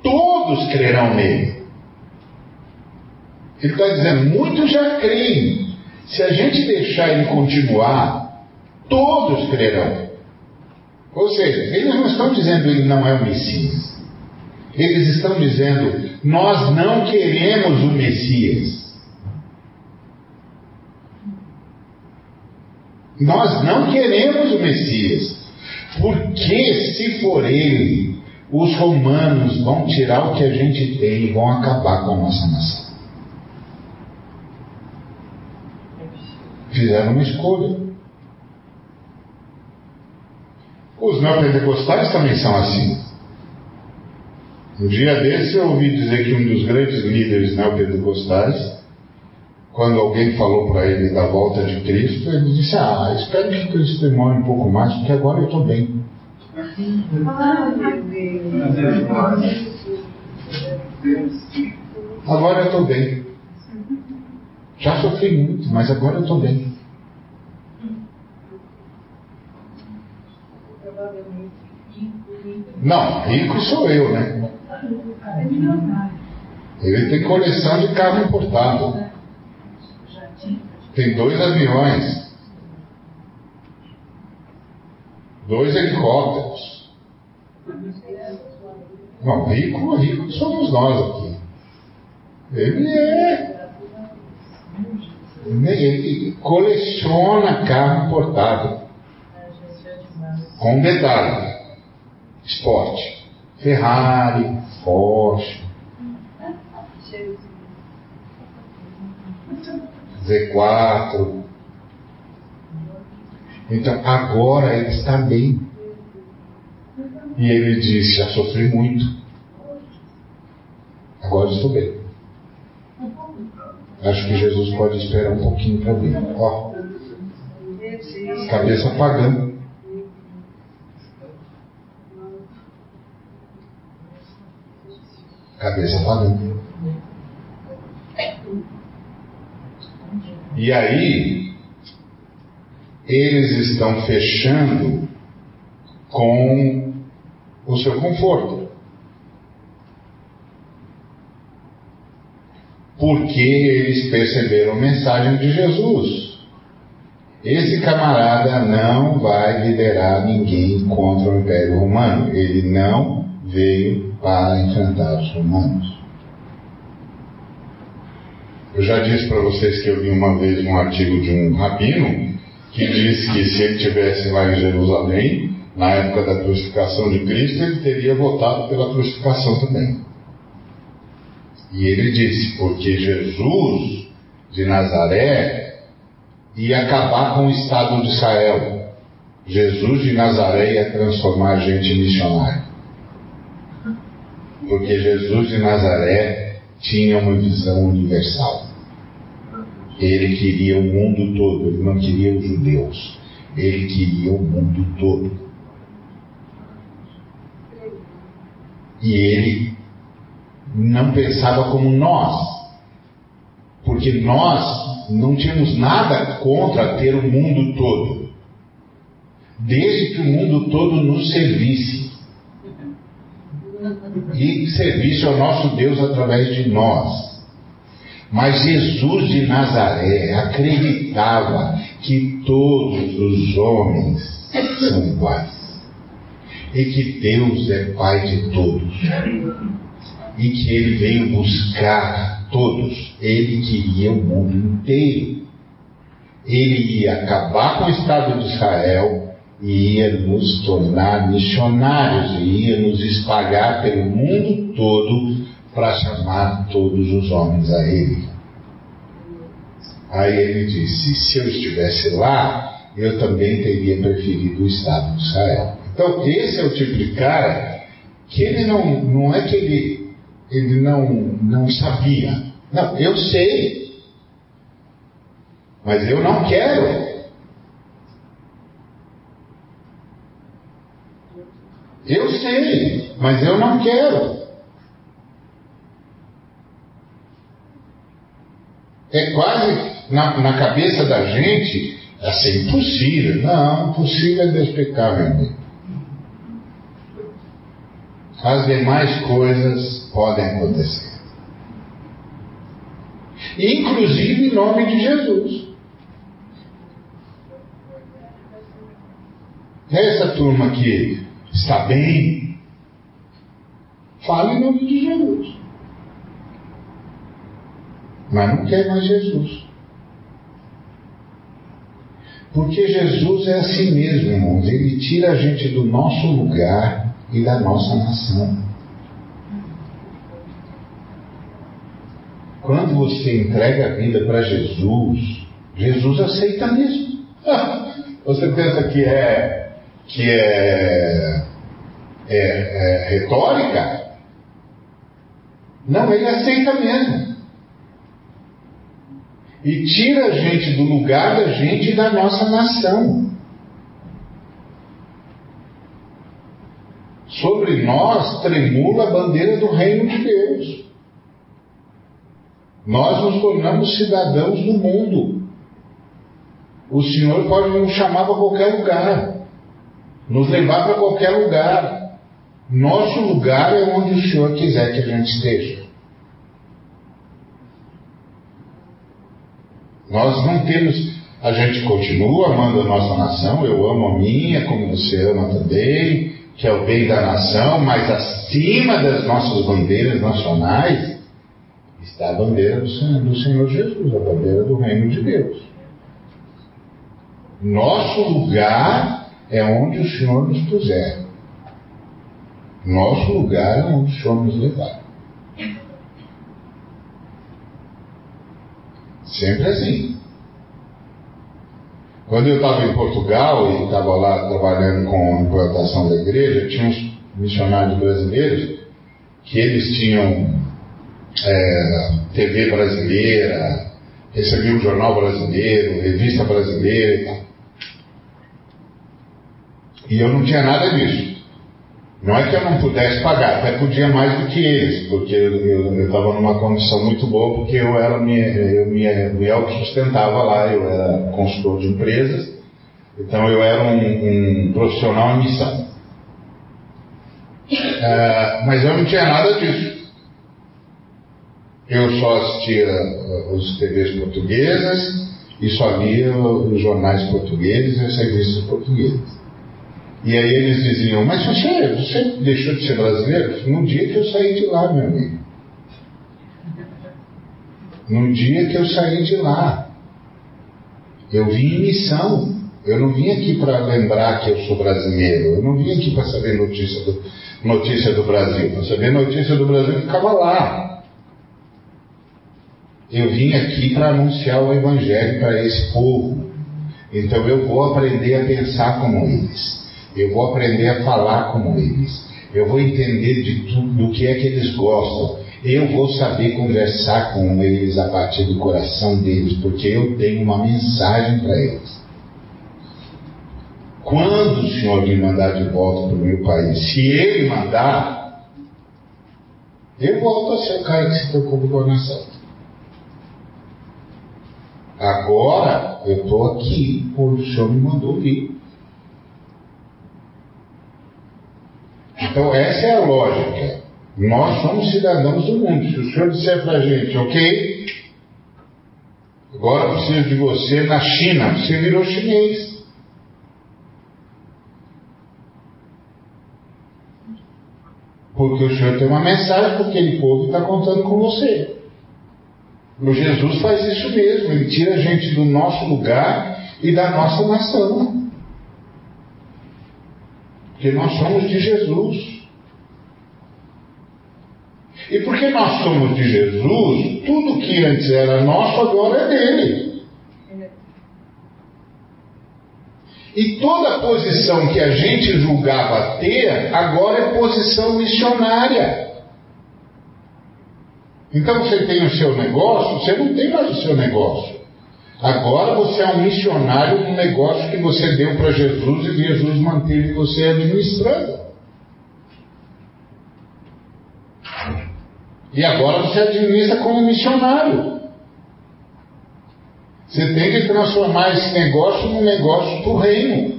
S2: Todos crerão nele. Ele está dizendo, muitos já creem, se a gente deixar ele continuar, todos crerão. Ou seja, eles não estão dizendo que ele não é o Messias. Eles estão dizendo: nós não queremos o Messias. Nós não queremos o Messias. Porque se for ele, os romanos vão tirar o que a gente tem e vão acabar com a nossa nação. Fizeram uma escolha. Os neopentecostais também são assim. Um dia desse eu ouvi dizer que um dos grandes líderes neopentecostais, quando alguém falou para ele da volta de Cristo, ele disse: Ah, espero que Cristo demore um pouco mais, porque agora eu estou bem. Agora eu estou bem. Já sofri muito, mas agora eu estou bem. Não, rico sou eu, né? Ele tem coleção de carro importado. Tem dois aviões. Dois helicópteros. Não, rico, rico somos nós aqui. Ele é. Ele coleciona carro importado. Com detalhe esporte. Ferrari, Porsche, Z4. Então agora ele está bem. E ele disse: Já sofri muito. Agora estou bem. Acho que Jesus pode esperar um pouquinho para ver. Ó, cabeça apagando. Cabeça falando. E aí, eles estão fechando com o seu conforto. Porque eles perceberam a mensagem de Jesus. Esse camarada não vai liderar ninguém contra o Império Romano. Ele não veio para enfrentar os romanos. Eu já disse para vocês que eu vi uma vez um artigo de um rabino que disse que se ele tivesse lá em Jerusalém, na época da crucificação de Cristo, ele teria votado pela crucificação também. E ele disse, porque Jesus de Nazaré ia acabar com o Estado de Israel. Jesus de Nazaré ia transformar a gente em missionário porque Jesus de Nazaré tinha uma visão universal. Ele queria o mundo todo, ele não queria os judeus, ele queria o mundo todo. E ele não pensava como nós, porque nós não tínhamos nada contra ter o mundo todo, desde que o mundo todo nos servisse e serviço ao nosso Deus através de nós. Mas Jesus de Nazaré acreditava que todos os homens são iguais e que Deus é Pai de todos e que Ele veio buscar todos. Ele queria o mundo inteiro. Ele ia acabar com o Estado de Israel e ia nos tornar missionários, e ia nos espalhar pelo mundo todo para chamar todos os homens a Ele. Aí ele disse: se eu estivesse lá, eu também teria preferido o Estado de Israel. Então, esse é o tipo de cara que ele não, não é que ele, ele não, não sabia. Não, eu sei. Mas eu não quero. Eu sei, mas eu não quero. É quase na, na cabeça da gente assim, impossível. Não, impossível é amigo. As demais coisas podem acontecer. Inclusive em nome de Jesus. Essa turma que está bem, fala em nome de Jesus. Mas não quer mais Jesus. Porque Jesus é assim mesmo, irmãos. Ele tira a gente do nosso lugar e da nossa nação. Quando você entrega a vida para Jesus, Jesus aceita mesmo. Você pensa que é que é, é, é retórica? Não, ele aceita mesmo. E tira a gente do lugar da gente e da nossa nação. Sobre nós tremula a bandeira do reino de Deus. Nós nos tornamos cidadãos do mundo. O Senhor pode nos chamar para qualquer lugar, nos levar para qualquer lugar. Nosso lugar é onde o Senhor quiser que a gente esteja. Nós não temos. A gente continua amando a nossa nação, eu amo a minha, como você ama também, que é o bem da nação, mas acima das nossas bandeiras nacionais está a bandeira do Senhor, do Senhor Jesus, a bandeira do reino de Deus. Nosso lugar é onde o Senhor nos puser. Nosso lugar é onde o Senhor nos levar. Sempre assim. Quando eu estava em Portugal e estava lá trabalhando com a implantação da igreja, tinha uns missionários brasileiros que eles tinham é, TV brasileira, recebiam um jornal brasileiro, revista brasileira e tal. E eu não tinha nada disso. Não é que eu não pudesse pagar, até podia mais do que eles, porque eu estava numa condição muito boa, porque eu era me, eu me, me autossustentava lá, eu era consultor de empresas, então eu era um, um profissional em missão. É, mas eu não tinha nada disso. Eu só assistia uh, os TVs portuguesas e só lia os jornais portugueses e as revistas portuguesas. E aí eles diziam, mas você, você deixou de ser brasileiro? No dia que eu saí de lá, meu amigo. No dia que eu saí de lá. Eu vim em missão. Eu não vim aqui para lembrar que eu sou brasileiro. Eu não vim aqui para saber notícia do, notícia do Brasil. Para saber notícia do Brasil, eu ficava lá. Eu vim aqui para anunciar o Evangelho para esse povo. Então eu vou aprender a pensar como eles. Eu vou aprender a falar como eles. Eu vou entender de tudo do que é que eles gostam. Eu vou saber conversar com eles a partir do coração deles, porque eu tenho uma mensagem para eles. Quando o Senhor me mandar de volta para o meu país, se Ele mandar, eu volto a ser o cara que se preocupa com a nação. Agora eu estou aqui, porque o Senhor me mandou vir. Então, essa é a lógica. Nós somos cidadãos do mundo. Se o senhor disser para a gente, ok, agora preciso de você na China, você virou chinês. Porque o senhor tem uma mensagem para aquele povo está contando com você. O Jesus faz isso mesmo, ele tira a gente do nosso lugar e da nossa nação. Porque nós somos de Jesus. E porque nós somos de Jesus, tudo que antes era nosso agora é dele. E toda posição que a gente julgava ter, agora é posição missionária. Então você tem o seu negócio, você não tem mais o seu negócio. Agora você é um missionário no negócio que você deu para Jesus e Jesus manteve você administrando. E agora você administra como missionário. Você tem que transformar esse negócio num negócio do reino.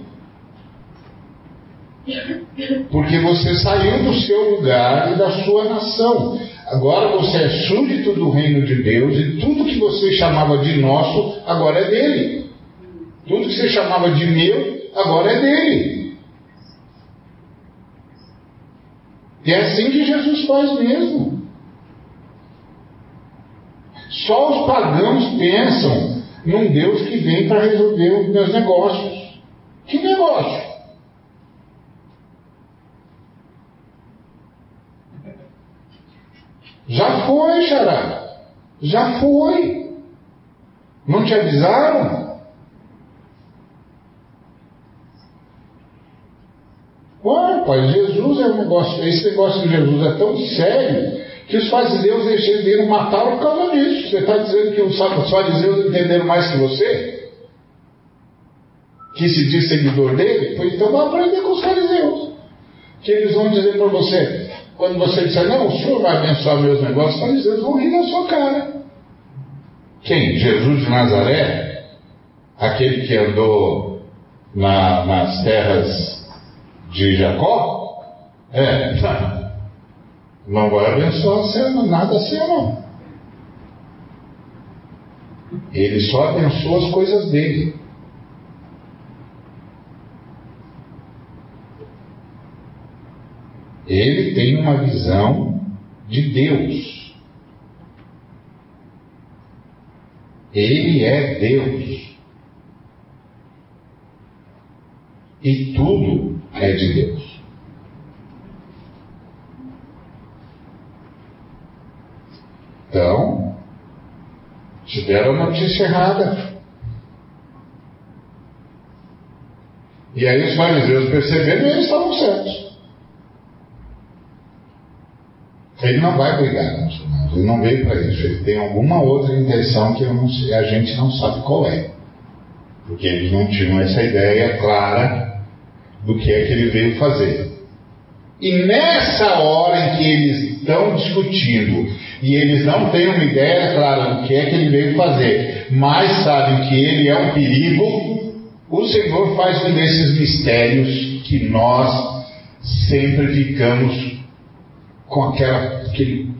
S2: Porque você saiu do seu lugar e da sua nação. Agora você é súdito do reino de Deus e tudo que você chamava de nosso agora é dele. Tudo que você chamava de meu agora é dele. E é assim que Jesus faz mesmo. Só os pagãos pensam num Deus que vem para resolver os meus negócios. Que negócio? Já foi, Xará. Já foi. Não te avisaram? Ué, pai, Jesus é um negócio, esse negócio de Jesus é tão sério que os fariseus decidiram matá-lo por causa disso. Você está dizendo que os fariseus entenderam mais que você? Que se diz seguidor dele? Pois então vai aprender com os fariseus. Que eles vão dizer para você, quando você disser, não, o senhor vai abençoar meus negócios, os fariseus vão rir na sua cara. Quem? Jesus de Nazaré? Aquele que andou na, nas terras de Jacó? É, não vai abençoar nada seu, não. Ele só abençoa as coisas dele. Ele tem uma visão de Deus. Ele é Deus. E tudo é de Deus. Então, tiveram a notícia errada. E aí os fariseus perceberam e eles estavam certos. Ele não vai brigar com os irmãos, ele não veio para isso, ele tem alguma outra intenção que não, a gente não sabe qual é. Porque eles não tinham essa ideia clara do que é que ele veio fazer. E nessa hora em que eles estão discutindo e eles não têm uma ideia clara do que é que ele veio fazer, mas sabem que ele é um perigo, o Senhor faz um desses mistérios que nós sempre ficamos com aquela, aquele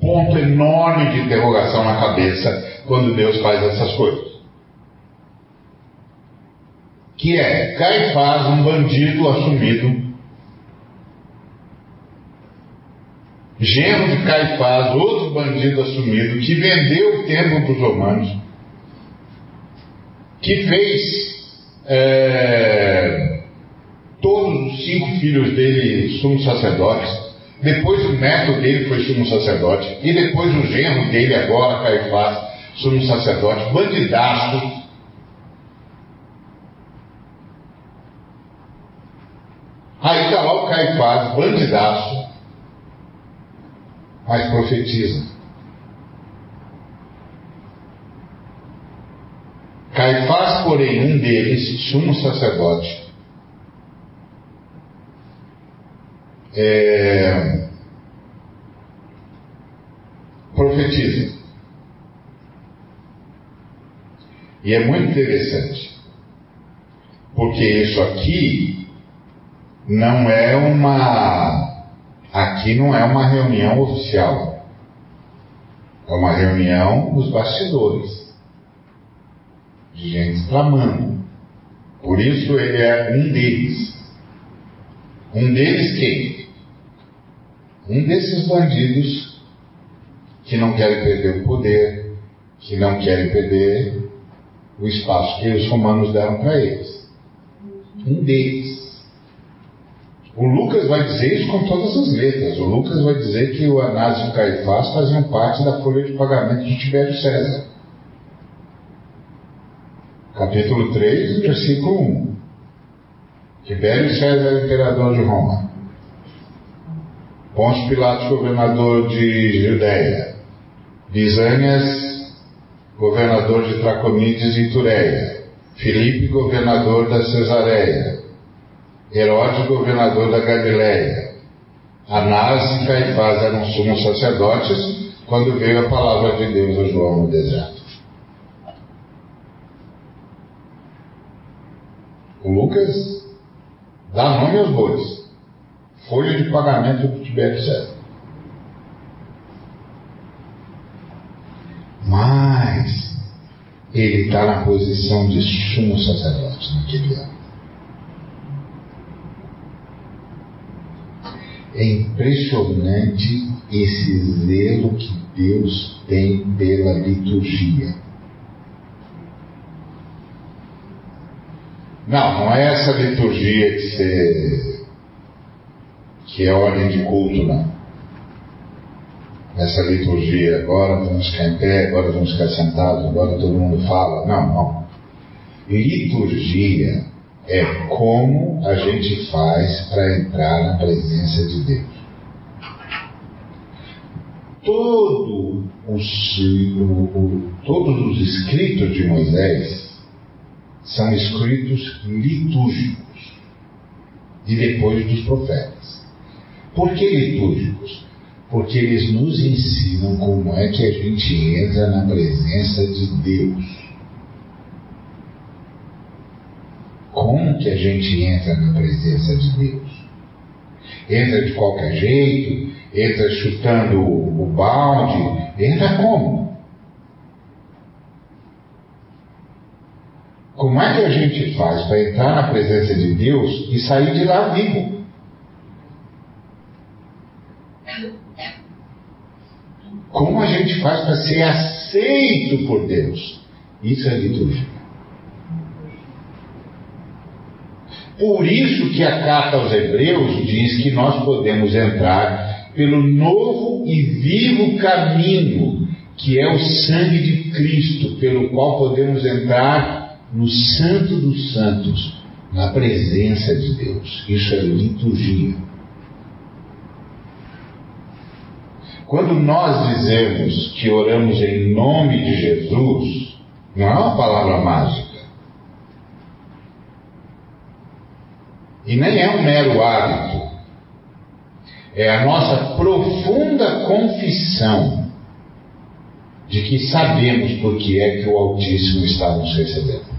S2: ponto enorme de interrogação na cabeça quando Deus faz essas coisas. Que é Caifás, um bandido assumido, genro de Caifás, outro bandido assumido, que vendeu o templo para os romanos, que fez é, todos os cinco filhos dele sumos sacerdotes, depois o neto dele foi sumo sacerdote. E depois o genro dele, agora Caifás, sumo sacerdote. Bandidaço. Aí está lá o Caifás, bandidaço. Mas profetiza. Caifás, porém, um deles, sumo sacerdote, é, profetiza. E é muito interessante, porque isso aqui não é uma. Aqui não é uma reunião oficial. É uma reunião nos bastidores. De gente clamando. Por isso ele é um deles. Um deles quem? Um desses bandidos que não querem perder o poder, que não querem perder o espaço que os romanos deram para eles. Um deles. O Lucas vai dizer isso com todas as letras. O Lucas vai dizer que o Anás e o Caifás faziam parte da folha de pagamento de Tibério César. Capítulo 3, versículo 1. Tibério César, imperador de Roma. Pôncio Pilatos, governador de Judéia, Bisânias, governador de Traconides e Tureia, Filipe, governador da Cesareia, Herodes, governador da Galiléia, Anás e Caifás eram sumos sacerdotes quando veio a palavra de Deus a João no deserto. O Lucas dá nome aos bois folha de pagamento do Tibério César. Mas ele está na posição de sumo sacerdote naquele ano. É impressionante esse zelo que Deus tem pela liturgia. Não, não é essa liturgia que, você, que é ordem de culto, não. Essa liturgia, agora vamos ficar em pé, agora vamos ficar sentados, agora todo mundo fala. Não, não. Liturgia é como a gente faz para entrar na presença de Deus. Todo os, o, todos os escritos de Moisés são escritos litúrgicos e depois dos profetas. Por que litúrgicos? Porque eles nos ensinam como é que a gente entra na presença de Deus. Como que a gente entra na presença de Deus? Entra de qualquer jeito? Entra chutando o balde? Entra como? Como é que a gente faz para entrar na presença de Deus e sair de lá vivo? Como a gente faz para ser aceito por Deus? Isso é liturgia. Por isso que a carta aos Hebreus diz que nós podemos entrar pelo novo e vivo caminho, que é o sangue de Cristo, pelo qual podemos entrar no Santo dos Santos, na presença de Deus. Isso é liturgia. Quando nós dizemos que oramos em nome de Jesus, não é uma palavra mágica. E nem é um mero hábito. É a nossa profunda confissão de que sabemos por que é que o Altíssimo está nos recebendo.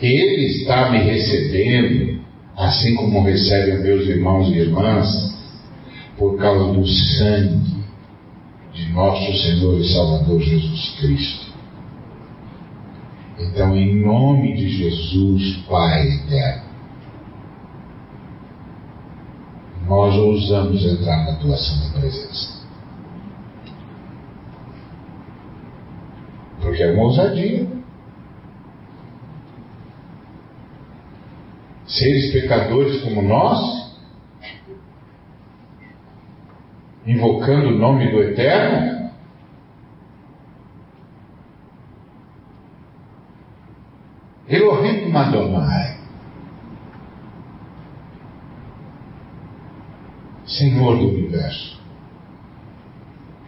S2: Ele está me recebendo, assim como recebe meus irmãos e irmãs, por causa do sangue de nosso Senhor e Salvador Jesus Cristo. Então, em nome de Jesus, Pai eterno, nós ousamos entrar na tua santa presença. Porque é uma ousadia. Seres pecadores como nós, invocando o nome do Eterno, Elohim Madonai. Senhor do universo.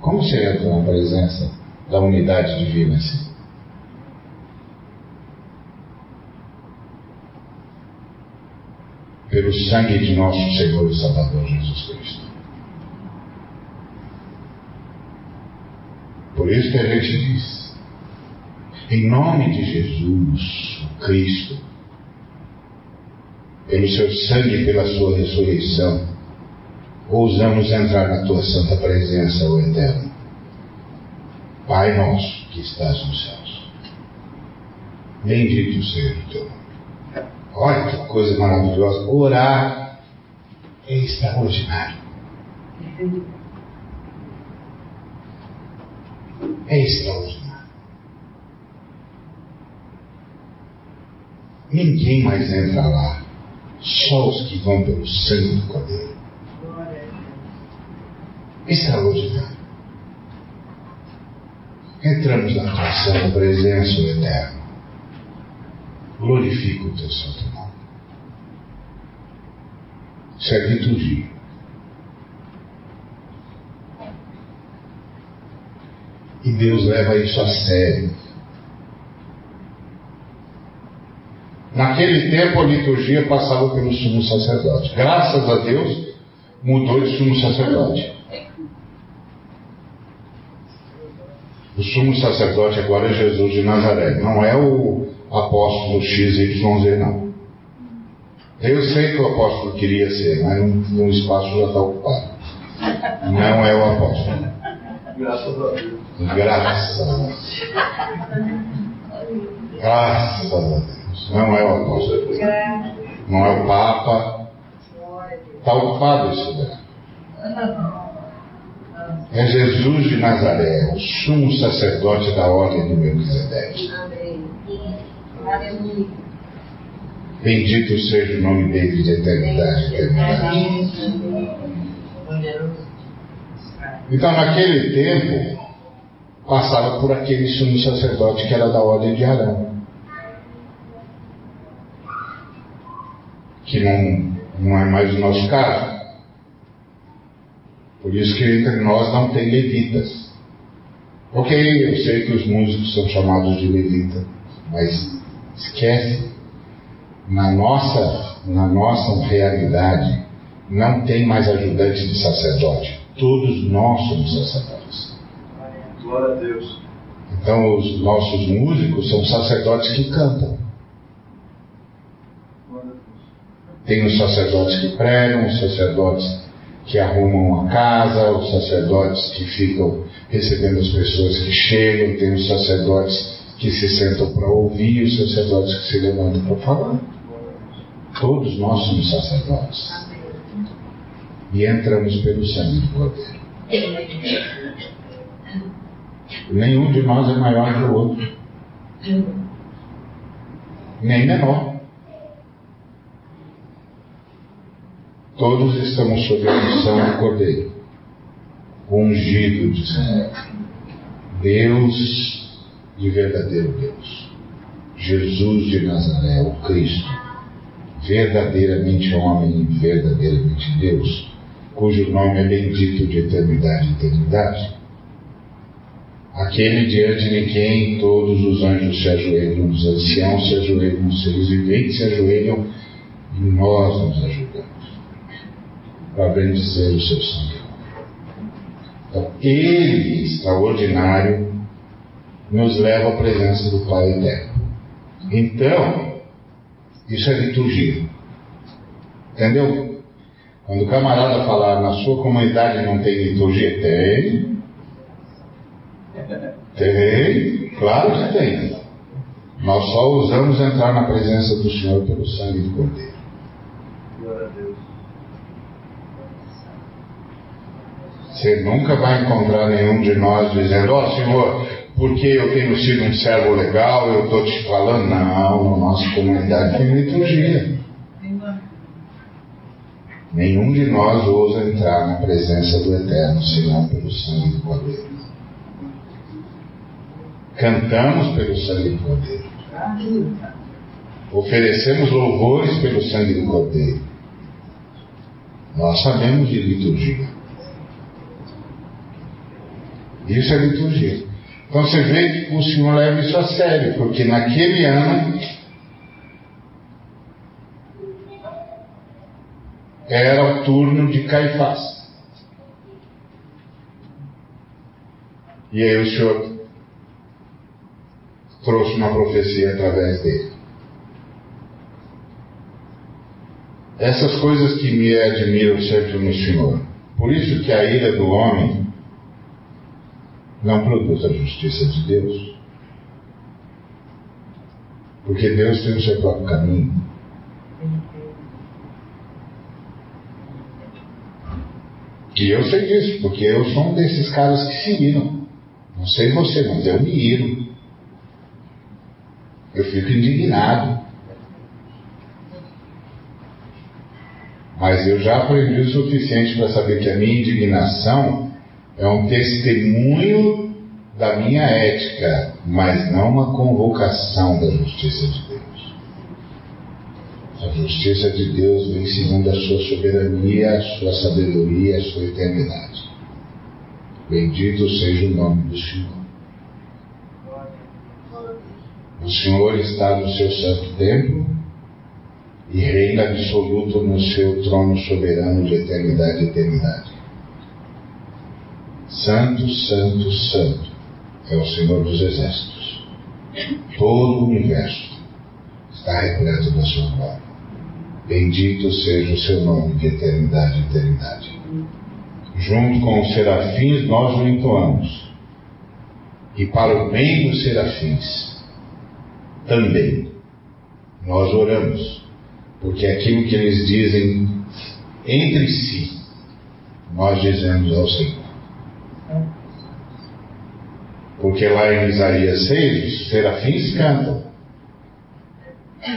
S2: Como você entra na presença da unidade divina assim? Pelo sangue de nosso Senhor e Salvador Jesus Cristo. Por isso que a gente diz: em nome de Jesus, Cristo, pelo seu sangue e pela sua ressurreição, ousamos entrar na tua santa presença, o Eterno. Pai nosso que estás nos céus, bendito seja o teu nome. Olha que coisa maravilhosa. Orar é extraordinário. É extraordinário. Ninguém mais entra lá. Só os que vão pelo sangue do Cordeiro. Extraordinário. Entramos na tua santa presença, o Eterno. Glorifica o teu santo nome. Isso é liturgia. E Deus leva isso a sério. Naquele tempo a liturgia passava pelo sumo sacerdote. Graças a Deus mudou de sumo sacerdote. O sumo sacerdote agora é Jesus de Nazaré, não é o apóstolo XYZ, não. Eu sei que o apóstolo queria ser, mas no espaço já está ocupado. Não é o apóstolo.
S3: Graças a Deus.
S2: Graças a Deus. Graças a Deus. Não é o apóstolo. Não é o Papa. Está ocupado esse lugar. É Jesus de Nazaré, o sumo sacerdote da ordem de Melquisedeque. Bendito seja o nome dele de eternidade em eternidade. Então, naquele tempo, passava por aquele sumo sacerdote que era da ordem de Arão. Que não, não é mais o nosso caso. Por isso que entre nós não tem levitas. Ok, eu sei que os músicos são chamados de levita, mas esquece. Na nossa, na nossa realidade, não tem mais ajudante de sacerdote. Todos nós somos sacerdotes.
S3: Glória a Deus.
S2: Então, os nossos músicos são sacerdotes que cantam. Tem os sacerdotes que pregam, os sacerdotes que arrumam a casa, os sacerdotes que ficam recebendo as pessoas que chegam, tem os sacerdotes que se sentam para ouvir, os sacerdotes que se levantam para falar. Todos nós somos sacerdotes. E entramos pelo sangue do Cordeiro. Nenhum de nós é maior que o outro. Nem menor. Todos estamos sob a unção do Cordeiro, ungido de Senhor. Deus de verdadeiro Deus. Jesus de Nazaré, o Cristo, verdadeiramente homem e verdadeiramente Deus, cujo nome é bendito de eternidade em eternidade. Aquele diante de quem todos os anjos se ajoelham, os anciãos se ajoelham, os seres viventes se ajoelham e nós nos ajoelhamos para bendizer o seu sangue. Então, Ele, extraordinário, nos leva à presença do Pai Eterno. Então, isso é liturgia. Entendeu? Quando o camarada falar na sua comunidade não tem liturgia, tem. Tem, claro que tem. Nós só usamos entrar na presença do Senhor pelo sangue do Cordeiro.
S3: Glória a Deus.
S2: Você nunca vai encontrar nenhum de nós dizendo, ó oh, Senhor, porque eu tenho sido um servo legal, eu estou te falando. Não, na nossa comunidade tem liturgia. Nenhum de nós ousa entrar na presença do Eterno, senão pelo sangue do Cordeiro. Cantamos pelo sangue do Cordeiro. Oferecemos louvores pelo sangue do Cordeiro. Nós sabemos de liturgia. Isso é liturgia. Então você vê que o Senhor leva isso a sério, porque naquele ano era o turno de Caifás. E aí o Senhor trouxe uma profecia através dele. Essas coisas que me admiram sempre no Senhor. Por isso que a ira do homem não produz a justiça de Deus. Porque Deus tem o seu próprio caminho. E eu sei disso, porque eu sou um desses caras que se iram. Não sei você, mas eu me iro. Eu fico indignado. Mas eu já aprendi o suficiente para saber que a minha indignação é um testemunho da minha ética, mas não uma convocação da justiça de Deus. A justiça de Deus vem segundo a sua soberania, a sua sabedoria, a sua eternidade. Bendito seja o nome do Senhor. O Senhor está no seu santo templo e reina absoluto no seu trono soberano de eternidade e eternidade. Santo, Santo, Santo é o Senhor dos Exércitos. Todo o universo está repleto da sua glória. Bendito seja o seu nome de eternidade em eternidade. Junto com os serafins nós o entoamos. E para o bem dos serafins também nós oramos, porque aquilo que eles dizem entre si, nós dizemos ao Senhor. Porque lá em Isaías 6, os serafins cantam.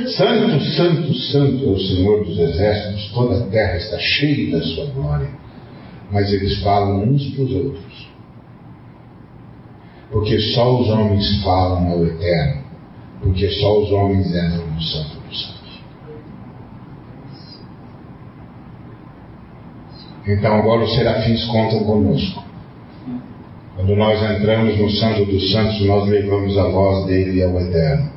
S2: Santo, santo, santo é o Senhor dos exércitos, toda a terra está cheia da sua glória. Mas eles falam uns para os outros. Porque só os homens falam ao Eterno. Porque só os homens entram no Santo dos Santos. Então agora os serafins contam conosco. Quando nós entramos no Santo dos Santos, nós levamos a voz dele ao Eterno.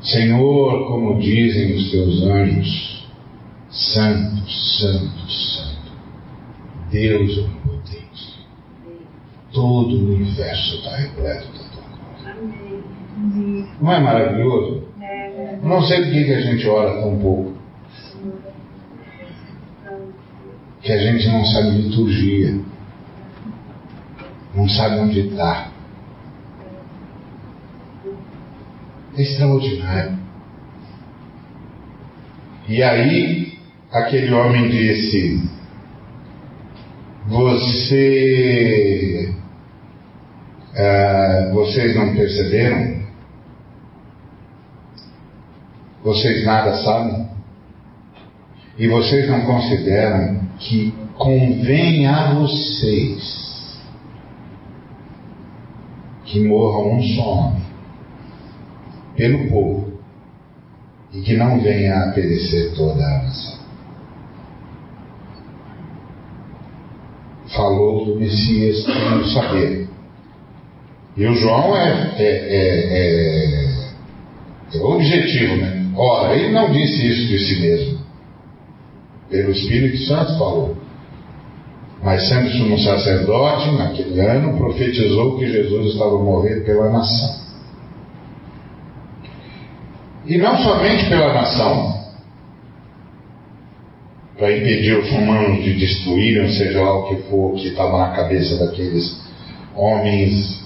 S2: Senhor, como dizem os teus anjos, Santo, Santo, Santo, Deus onipotente. Todo o universo está repleto da tua glória. Não é maravilhoso? Não sei por que a gente ora tão pouco. Que a gente não sabe liturgia não sabe onde está. É extraordinário. E aí, aquele homem disse: Você. Uh, vocês não perceberam? Vocês nada sabem? E vocês não consideram que convém a vocês que morra um só homem pelo povo e que não venha a perecer toda a nação. Falou do Messias querendo saber. E o João é, é, é, é, é objetivo, né? Ora, ele não disse isso de si mesmo. Pelo Espírito Santo falou. Mas sendo sumo sacerdote, naquele ano, profetizou que Jesus estava morrendo pela nação. E não somente pela nação, para impedir os humanos de destruírem, seja lá o que for, que estava na cabeça daqueles homens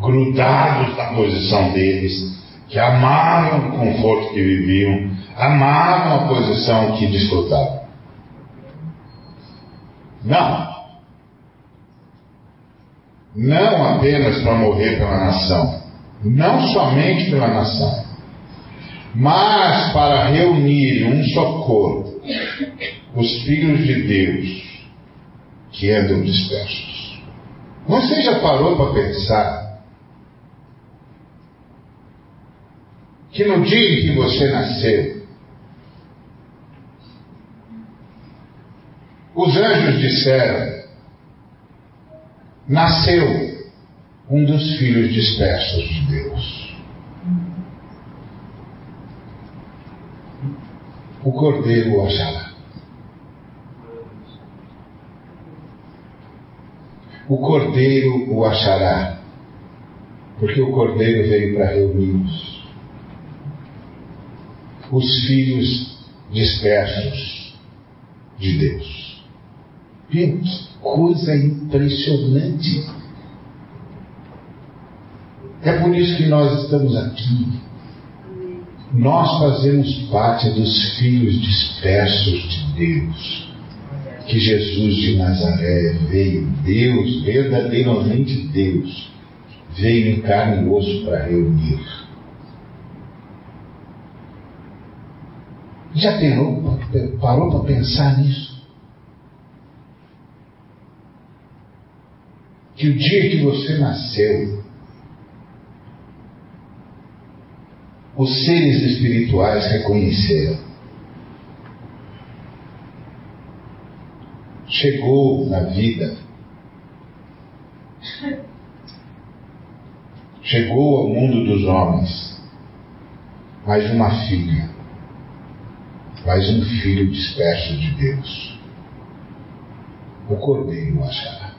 S2: grudados na posição deles, que amavam o conforto que viviam, amavam a posição que desfrutavam. Não. Não apenas para morrer pela nação, não somente pela nação, mas para reunir um só corpo os filhos de Deus que andam dispersos. Você já parou para pensar que no dia em que você nasceu, Os anjos disseram: Nasceu um dos filhos dispersos de Deus. O cordeiro o achará. O cordeiro o achará, porque o cordeiro veio para reuni-los. Os filhos dispersos de Deus. Que coisa impressionante. É por isso que nós estamos aqui. Nós fazemos parte dos filhos dispersos de Deus. Que Jesus de Nazaré veio, Deus, verdadeiramente Deus, veio em carne e osso para reunir. Já parou, parou para pensar nisso? que o dia que você nasceu, os seres espirituais reconheceram. Chegou na vida, chegou ao mundo dos homens mais uma filha, mais um filho disperso de Deus. O cordeiro achará.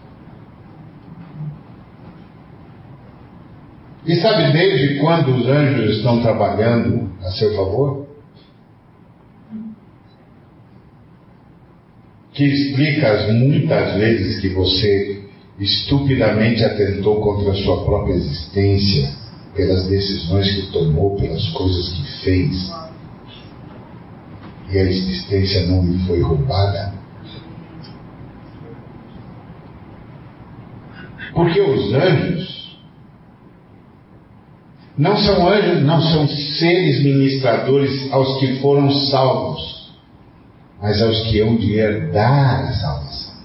S2: E sabe desde quando os anjos estão trabalhando a seu favor? Que explica as muitas vezes que você estupidamente atentou contra a sua própria existência, pelas decisões que tomou, pelas coisas que fez. E a existência não lhe foi roubada? Porque os anjos não são anjos, não são seres ministradores aos que foram salvos, mas aos que hão de herdar a salvação.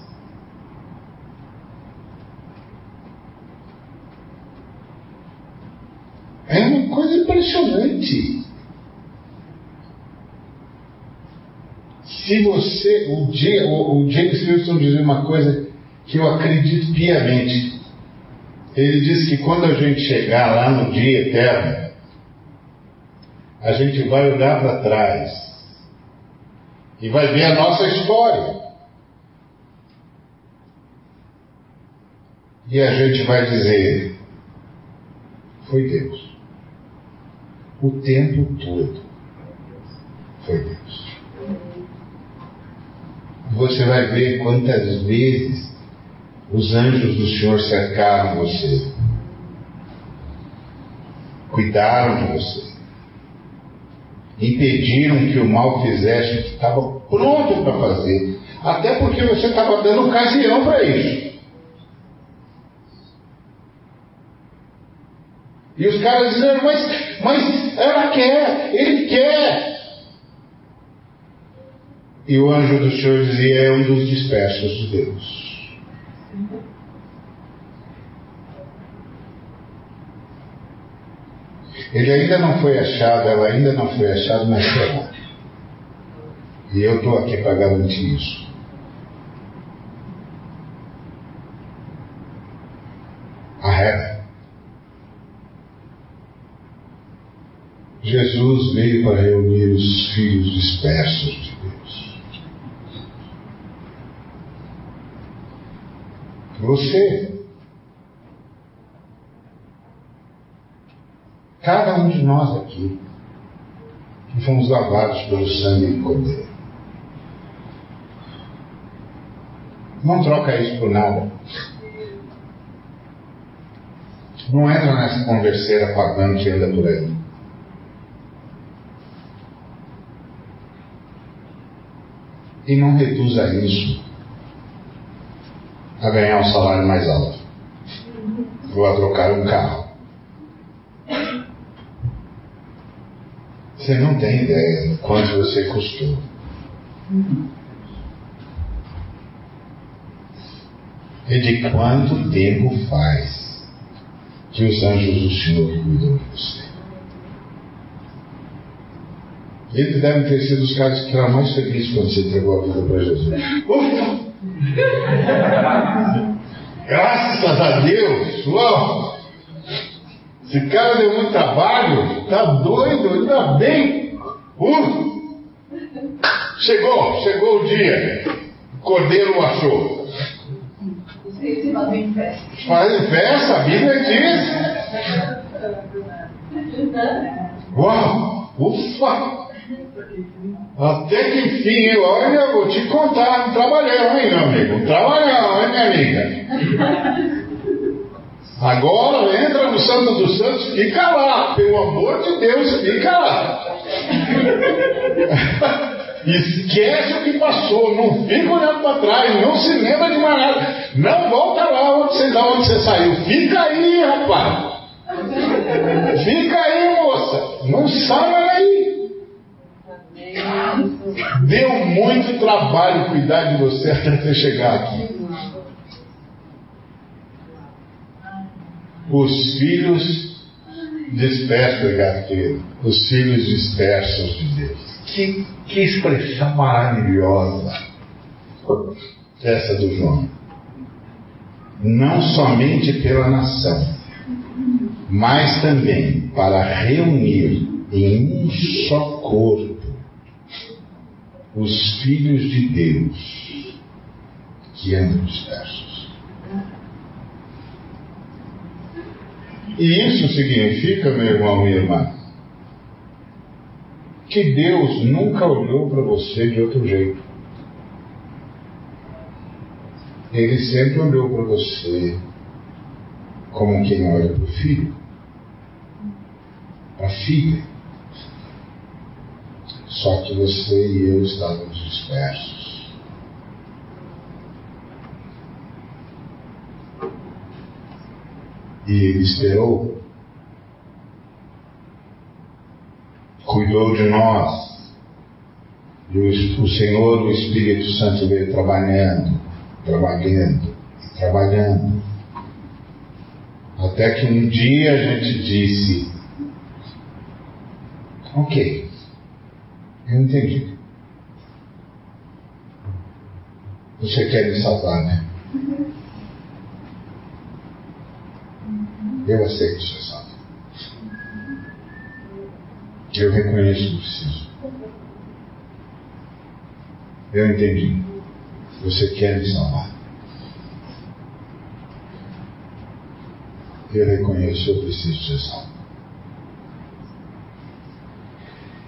S2: É uma coisa impressionante. Se você, o, o James Wilson dizia uma coisa que eu acredito piamente. Ele diz que quando a gente chegar lá no dia eterno, a gente vai olhar para trás e vai ver a nossa história. E a gente vai dizer: foi Deus. O tempo todo foi Deus você vai ver quantas vezes os anjos do Senhor cercaram você, cuidaram de você, impediram que o mal fizesse o que estava pronto para fazer, até porque você estava dando ocasião para isso. E os caras dizendo, mas, mas ela quer, ele quer, e o anjo do Senhor dizia: é um dos dispersos de Deus. Ele ainda não foi achado, ela ainda não foi achada, mas será. E eu estou aqui para garantir isso. A reta. Jesus veio para reunir os filhos dispersos de Você. Cada um de nós aqui, que fomos lavados pelo sangue do Cordeiro. Não troca isso por nada. Não entra nessa converseira pagando que anda por aí. E não reduza isso a ganhar um salário mais alto. Ou a trocar um carro. Você não tem ideia de quanto você custou. E de quanto tempo faz que os anjos do Senhor cuidam de você. Eles devem ter sido os caras que eram mais felizes quando você entregou a vida para Jesus. Ufa! Graças a Deus, uau! Esse cara deu muito trabalho, tá doido, ainda bem. Uh! Chegou, chegou o dia. O cordeiro o achou. Fazem festa, a Bíblia diz. Uau! Ufa! Até que enfim, olha, vou te contar, um hein, meu amigo? Um hein, minha amiga? Agora entra no Santo dos Santos, fica lá, pelo amor de Deus, fica lá. Esquece o que passou, não fica olhando para trás, não se lembra de mais nada. Não volta lá onde você, da onde você saiu. Fica aí, rapaz. Fica aí, moça. Não sai aí. Deu muito trabalho cuidar de você até você chegar aqui. Os filhos dispersos, querido. Os filhos dispersos de Deus. Que, que expressão maravilhosa essa do João. Não somente pela nação, mas também para reunir em um só corpo os filhos de Deus que andam dispersos. E isso significa, meu irmão e irmã, que Deus nunca olhou para você de outro jeito. Ele sempre olhou para você como quem olha para o filho, a filha Só que você e eu estávamos dispersos. E ele esperou, cuidou de nós, e o, o Senhor, o Espírito Santo veio trabalhando, trabalhando, trabalhando. Até que um dia a gente disse: Ok, eu entendi. Você quer me salvar, né? Eu aceito ser salvo. Eu reconheço que preciso. Eu entendi. Você quer me salvar. Eu reconheço que eu preciso ser salvo.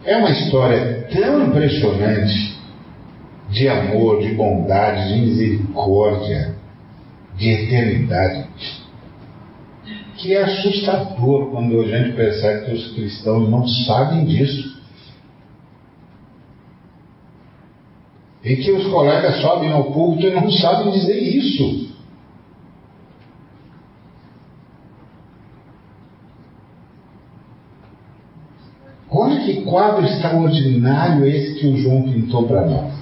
S2: É uma história tão impressionante de amor, de bondade, de misericórdia, de eternidade, que é assustador quando a gente percebe que os cristãos não sabem disso. E que os colegas sobem ao púlpito e não sabem dizer isso. Olha que quadro extraordinário esse que o João pintou para nós.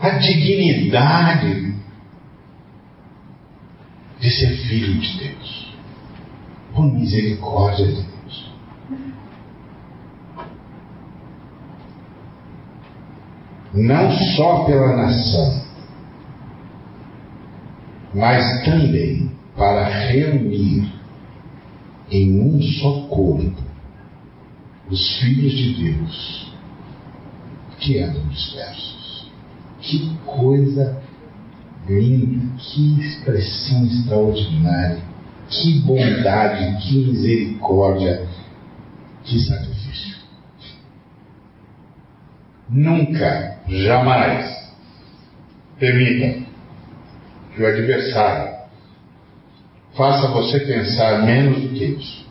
S2: A dignidade de ser filho de Deus, por misericórdia de Deus. Não só pela nação, mas também para reunir em um só corpo os filhos de Deus que andam dispersos. Que coisa linda, que expressão extraordinária, que bondade, que misericórdia, que sacrifício. Nunca, jamais permita que o adversário faça você pensar menos do que isso.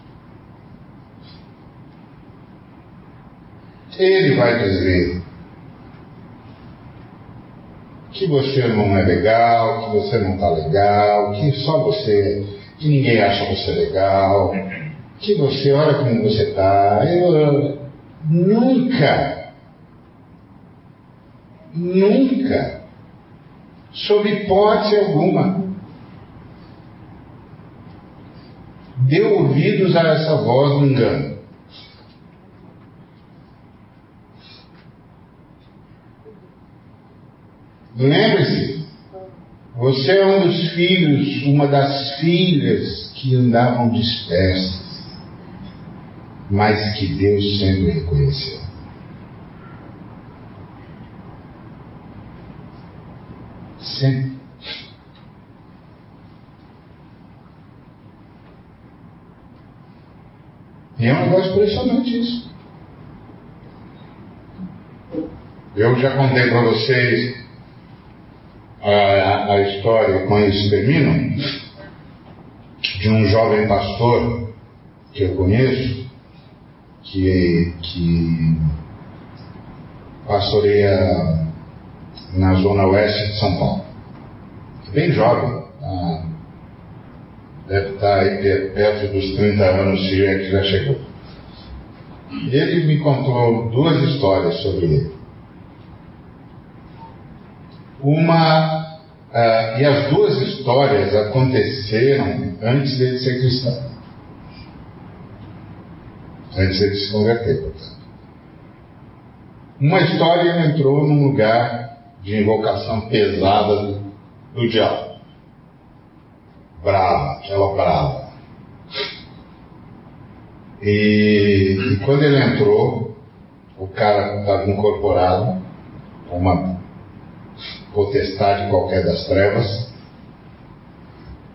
S2: Ele vai dizer que você não é legal, que você não está legal, que só você, que ninguém acha você legal, que você, olha como você está. Nunca, nunca, sob hipótese alguma, deu ouvidos a essa voz do engano. Lembre-se, você é um dos filhos, uma das filhas que andavam dispersas, mas que Deus sempre reconheceu. Sempre. É um negócio impressionante isso. Eu já contei para vocês a, a história, com isso termino, de um jovem pastor que eu conheço, que, que pastoreia na zona oeste de São Paulo. Bem jovem, tá? Deve estar aí perto dos 30 anos, se é que já chegou. Ele me contou duas histórias sobre ele. Uma, uh, e as duas histórias aconteceram antes dele ser cristão. Antes dele se converter, portanto. Uma história entrou num lugar de invocação pesada do, do diabo brava, aquela brava. E, e quando ele entrou, o cara estava incorporado, uma potestade qualquer das trevas,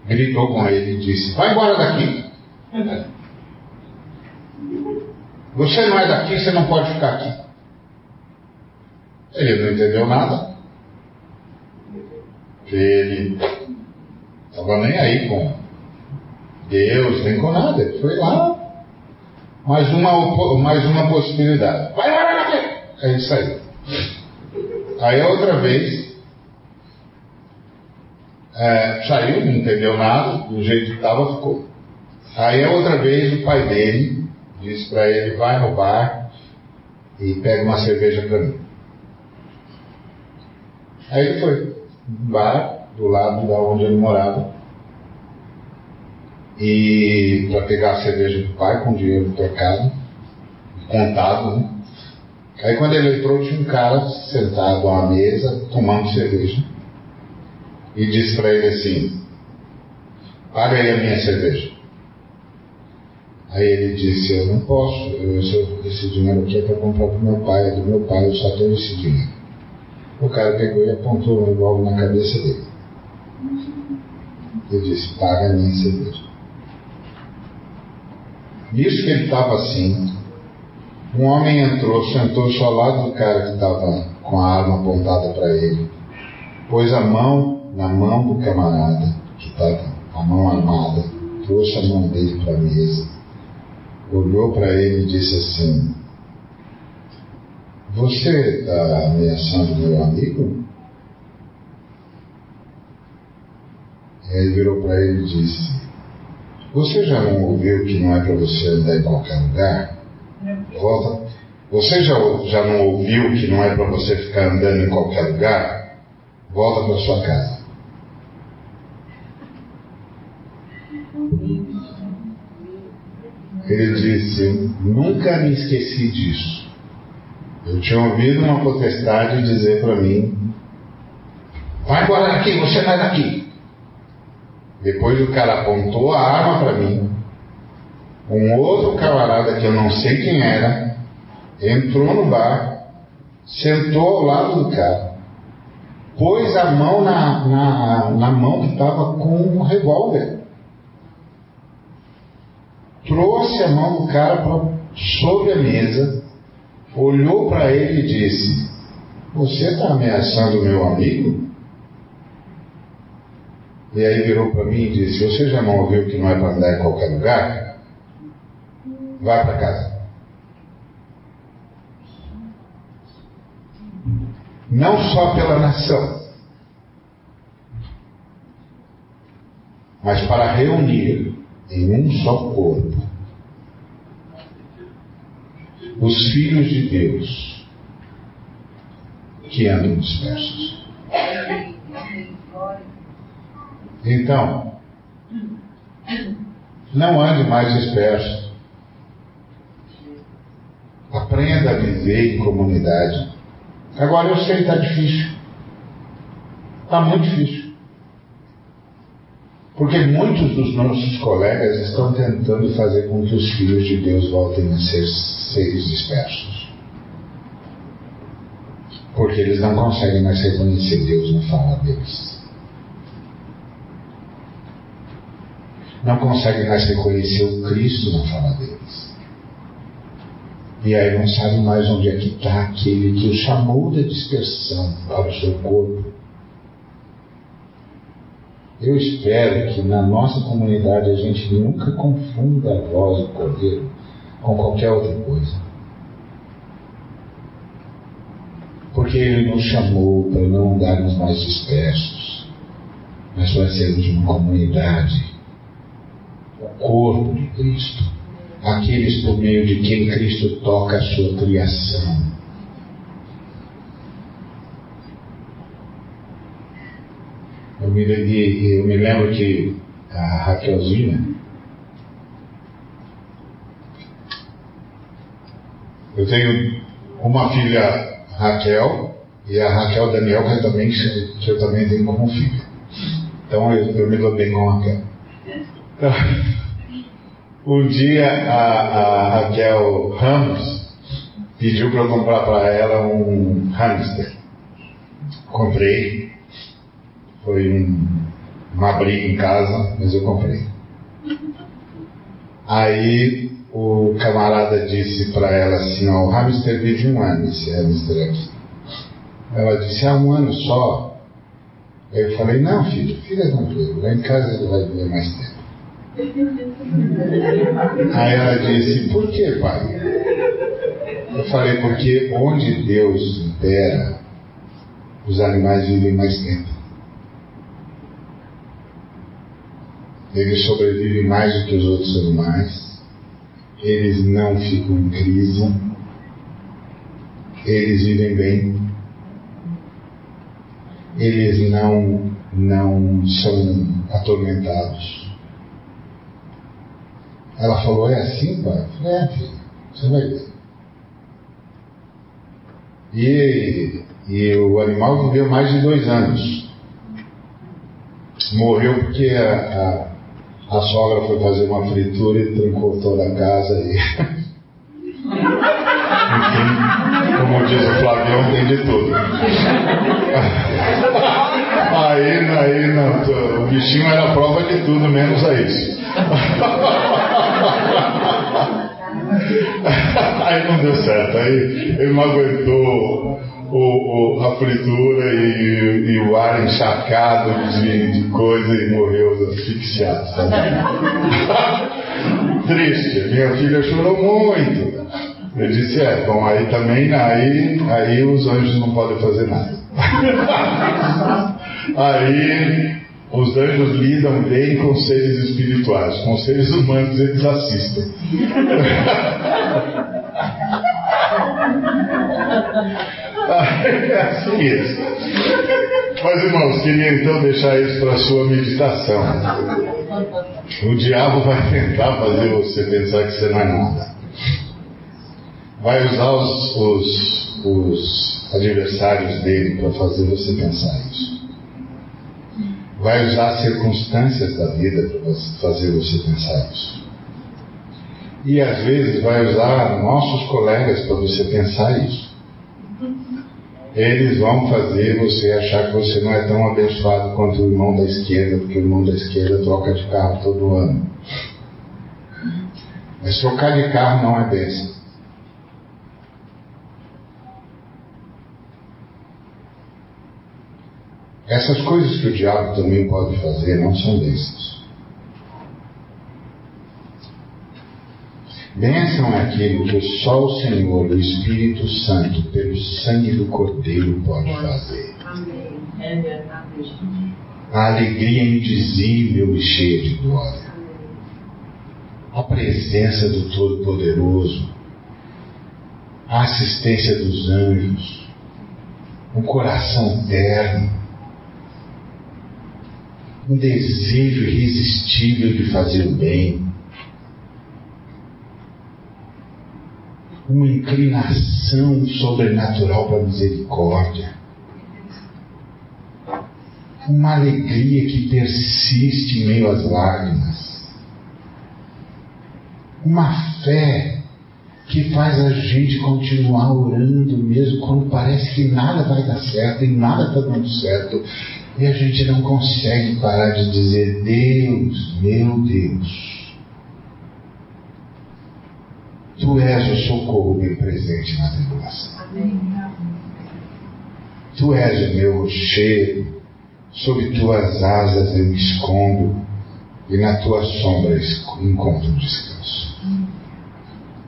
S2: gritou com ele e disse: Vai embora daqui. Você não é daqui, você não pode ficar aqui. Ele não entendeu nada. Ele Estava nem aí com Deus, nem com nada. Foi lá, mais uma, mais uma possibilidade. Vai, vai, vai, vai. Aí saiu. Aí outra vez, é, saiu, não entendeu nada, do jeito que estava, ficou. Aí outra vez o pai dele disse para ele, vai no bar e pega uma cerveja para mim. Aí ele foi no bar, do lado da onde ele morava, e para pegar a cerveja do pai com dinheiro trocado, contado, né? Aí quando ele entrou, tinha um cara sentado à mesa, tomando cerveja, e disse para ele assim, paga aí a minha cerveja. Aí ele disse, eu não posso, eu, esse dinheiro aqui é para comprar para meu pai, é do meu pai, eu só tenho esse dinheiro. O cara pegou e apontou um revólver na cabeça dele. Ele disse, paga a minha cerveja. Nisso que ele estava assim, um homem entrou, sentou-se ao lado do cara que estava com a arma apontada para ele, pôs a mão na mão do camarada, que estava a mão armada, trouxe a mão dele para a mesa, olhou para ele e disse assim: Você está ameaçando meu amigo? Ele virou para ele e disse: Você já não ouviu que não é para você andar em qualquer lugar? Volta. Você já, já não ouviu que não é para você ficar andando em qualquer lugar? Volta para sua casa. Ele disse: Nunca me esqueci disso. Eu tinha ouvido uma potestade dizer para mim: Vai embora daqui, você vai daqui. Depois o cara apontou a arma para mim. Um outro camarada que eu não sei quem era entrou no bar, sentou ao lado do cara, pôs a mão na, na, na mão que estava com um revólver trouxe a mão do cara pra, sobre a mesa, olhou para ele e disse: Você está ameaçando o meu amigo? E aí virou para mim e disse: Você já não ouviu que não é para andar em qualquer lugar? Vai para casa. Não só pela nação, mas para reunir em um só corpo os filhos de Deus que andam dispersos. Então, não ande mais disperso. Aprenda a viver em comunidade. Agora eu sei que está difícil. Está muito difícil. Porque muitos dos nossos colegas estão tentando fazer com que os filhos de Deus voltem a ser seres dispersos. Porque eles não conseguem mais reconhecer Deus na fala deles. Não conseguem mais reconhecer o Cristo na fala deles. E aí não sabem mais onde é que está aquele que o chamou da dispersão para o seu corpo. Eu espero que na nossa comunidade a gente nunca confunda a voz do Cordeiro com qualquer outra coisa. Porque Ele nos chamou para não andarmos mais dispersos, mas para sermos uma comunidade, corpo de Cristo, aqueles por meio de quem Cristo toca a sua criação. Eu me, eu me lembro que a Raquelzinha, Eu tenho uma filha Raquel e a Raquel Daniel, que eu também, que eu também tenho como filha. Então eu, eu me dou bem com a Raquel. um dia a, a Raquel Ramos pediu para eu comprar para ela um hamster. Comprei. Foi um, uma briga em casa, mas eu comprei. Aí o camarada disse para ela assim, ó, o hamster vive um ano, esse hamster aqui. Ela disse, há um ano só. Eu falei, não filho, fica tranquilo, lá em casa ele vai viver mais tempo. Aí ela disse, por que, pai? Eu falei, porque onde Deus impera, os animais vivem mais tempo. Eles sobrevivem mais do que os outros animais. Eles não ficam em crise. Eles vivem bem. Eles não, não são atormentados. Ela falou, é assim, pai? Eu falei, é, filho, você vai ver. E, e o animal viveu mais de dois anos. Morreu porque a, a, a sogra foi fazer uma fritura e trancou toda a casa e. Enfim, como diz o Flavião, tem de tudo. Aí, aí não, o bichinho era prova de tudo, menos a isso. aí não deu certo, aí ele não aguentou o, o, a fritura e, e, o ar encharcado de, de coisa e morreu asfixiado. Triste, minha filha chorou muito. Eu disse, é, bom, aí também, aí, aí os anjos não podem fazer nada. aí os anjos lidam bem com seres espirituais, com seres humanos eles assistem. é assim mesmo. Mas irmãos, queria então deixar isso para a sua meditação. O diabo vai tentar fazer você pensar que você não é nada. Vai usar os, os, os adversários dele para fazer você pensar isso vai usar circunstâncias da vida para fazer você pensar isso. E às vezes vai usar nossos colegas para você pensar isso. Eles vão fazer você achar que você não é tão abençoado quanto o irmão da esquerda, porque o irmão da esquerda troca de carro todo ano. Mas trocar de carro não é bênção. Essas coisas que o diabo também pode fazer não são bênçãos. Bênção é aquilo que só o Senhor, o Espírito Santo, pelo sangue do Cordeiro, pode fazer. É A alegria indizível e cheia de glória. A presença do Todo-Poderoso. A assistência dos anjos. Um coração terno um desejo irresistível de fazer o bem, uma inclinação sobrenatural para a misericórdia, uma alegria que persiste em meio às lágrimas, uma fé que faz a gente continuar orando mesmo quando parece que nada vai dar certo e nada está dando certo e a gente não consegue parar de dizer: Deus, meu Deus, Tu és o socorro bem presente na tribulação. Tu és o meu rochedo, sob tuas asas eu me escondo, e na tua sombra encontro descanso.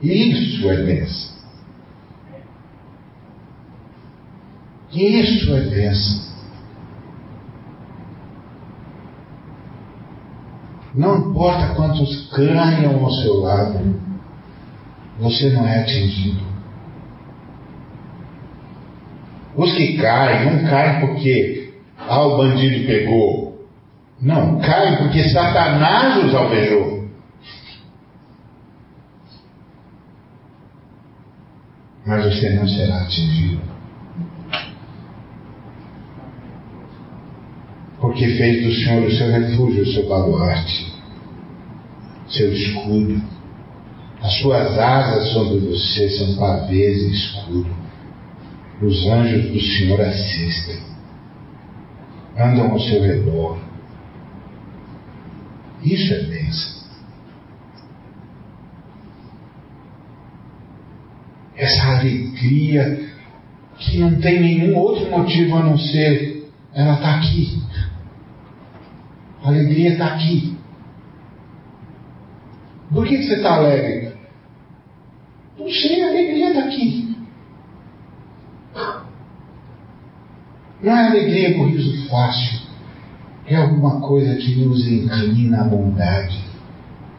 S2: Isso é bênção. Isso é bênção. Não importa quantos caiam ao seu lado, você não é atingido. Os que caem, não caem porque ah, o bandido pegou. Não, caem porque Satanás os alvejou. Mas você não será atingido. Porque fez do Senhor o seu refúgio, o seu baluarte seu escudo. As suas asas sobre você são pavês e escudo. Os anjos do Senhor assistem, andam ao seu redor. Isso é bênção. Essa alegria que não tem nenhum outro motivo a não ser ela está aqui. A alegria está aqui. Por que, você está alegre? Não sei, a alegria está aqui. Não é alegria com riso fácil. É alguma coisa que nos inclina à bondade,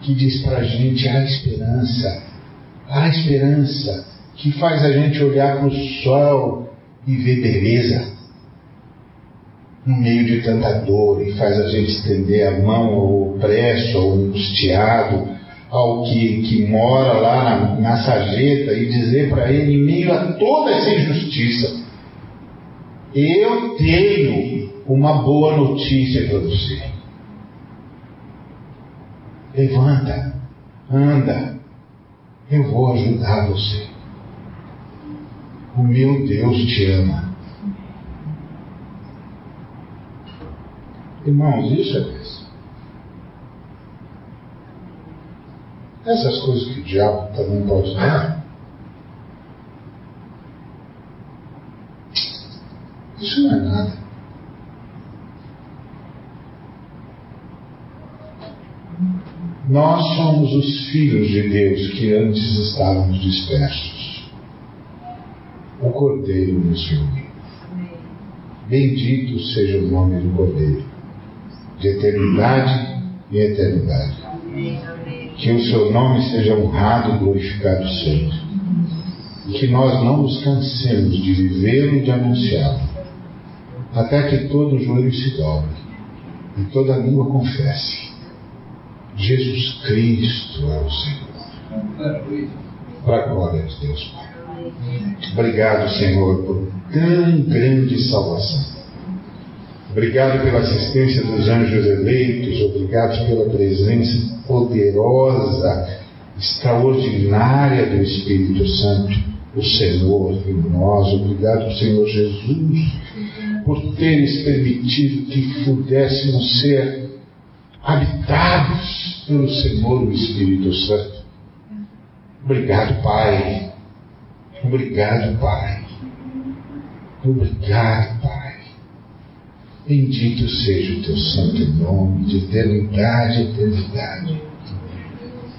S2: que diz para a gente a esperança, a esperança que faz a gente olhar para o sol e ver beleza no meio de tanta dor e faz a gente estender a mão ao opresso, ao angustiado, ao que, que mora lá na, na sarjeta e dizer para ele, em meio a toda essa injustiça, eu tenho uma boa notícia para você. Levanta, anda, eu vou ajudar você. O meu Deus te ama. Irmãos, isso é bênção. Essas coisas que o diabo também pode dar, isso não é nada. Nós somos os filhos de Deus que antes estávamos dispersos. O Cordeiro nos reuniu. Bendito seja o nome do Cordeiro de eternidade em eternidade. Que o seu nome seja honrado e glorificado sempre. E que nós não nos cansemos de vivê-lo e de anunciá-lo, até que todo joelho se dobre e toda língua confesse: Jesus Cristo é o Senhor. Para a glória de Deus, Pai. Obrigado, Senhor, por tão grande salvação. Obrigado pela assistência dos anjos eleitos, obrigado pela presença poderosa, extraordinária do Espírito Santo, o Senhor em nós. Obrigado, Senhor Jesus, por teres permitido que pudéssemos ser habitados pelo Senhor, o Espírito Santo. Obrigado, Pai. Obrigado, Pai. Obrigado, Pai. Bendito seja o teu santo nome, de eternidade eternidade.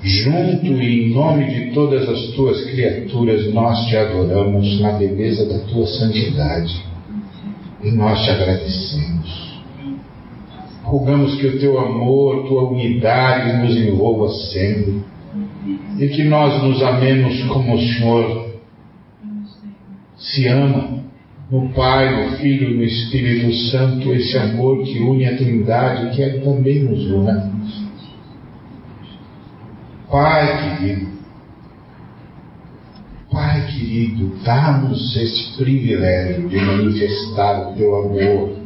S2: Junto e em nome de todas as tuas criaturas, nós te adoramos na beleza da tua santidade e nós te agradecemos. Rogamos que o teu amor, tua unidade nos envolva sempre e que nós nos amemos como o Senhor se ama no Pai, no Filho e no Espírito Santo, esse amor que une a Trindade, que Ele também nos une. Pai querido, Pai querido, dá-nos esse privilégio de manifestar o Teu amor,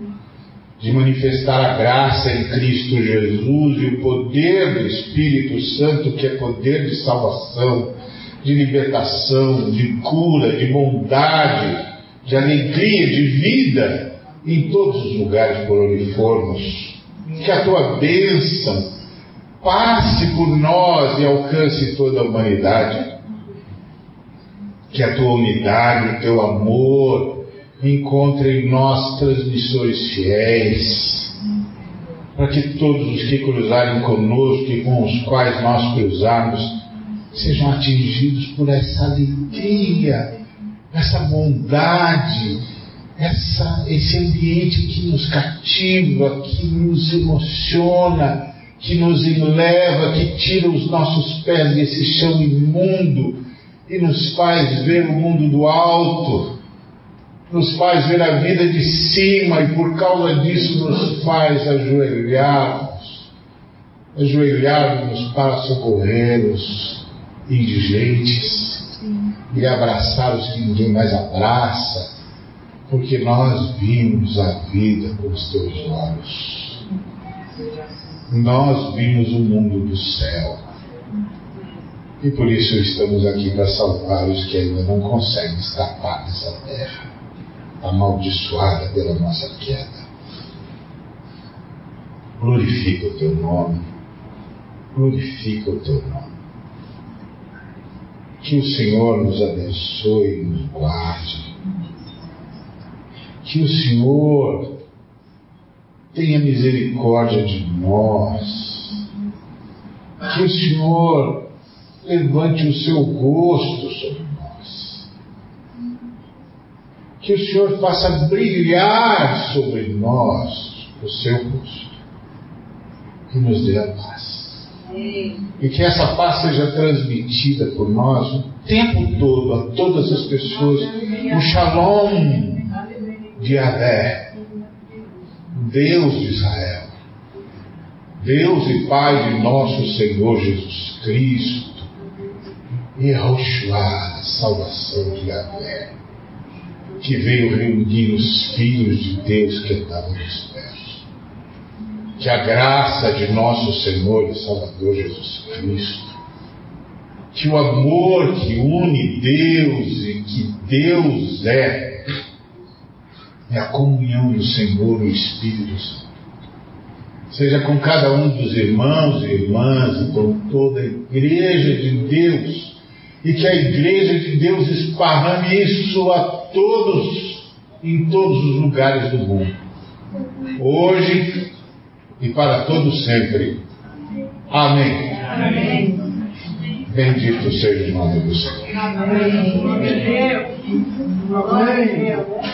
S2: de manifestar a graça em Cristo Jesus e o poder do Espírito Santo, que é poder de salvação, de libertação, de cura, de bondade de alegria, de vida em todos os lugares por onde formos. Que a tua bênção passe por nós e alcance toda a humanidade. Que a tua unidade, o teu amor encontre em nós transmissores fiéis. Para que todos os que cruzarem conosco e com os quais nós cruzarmos sejam atingidos por essa alegria essa bondade, essa, esse ambiente que nos cativa, que nos emociona, que nos eleva, que tira os nossos pés desse chão imundo e nos faz ver o mundo do alto, nos faz ver a vida de cima e por causa disso nos faz ajoelharmos, ajoelharmos para socorrer os indigentes e abraçar os que ninguém mais abraça, porque nós vimos a vida com os teus olhos. Nós vimos o mundo do céu. E por isso estamos aqui para salvar os que ainda não conseguem escapar dessa terra, amaldiçoada pela nossa queda. Glorifica o teu nome. Glorifica o teu nome. Que o Senhor nos abençoe e nos guarde. Que o Senhor tenha misericórdia de nós. que o Senhor levante o seu rosto sobre nós. Que o Senhor faça brilhar sobre nós o seu rosto. E nos dê a paz. E que essa paz seja transmitida por nós o tempo todo a todas as pessoas. O shalom de Adé, Deus de Israel. Deus e Pai de nosso Senhor Jesus Cristo, e Yehoshua, a salvação de Yahvé, que veio reunir os filhos de Deus que estavam dispersos. Que a graça de nosso Senhor e Salvador Jesus Cristo, que o amor que une Deus e que Deus é, é a comunhão do Senhor e o Espírito Santo seja com cada um dos irmãos e irmãs e com toda a igreja de Deus, e que a igreja de Deus esparrame isso a todos, em todos os lugares do mundo, hoje e para todos sempre. Amém. Amém. Bendito seja o nome do Senhor. Amém. Amém.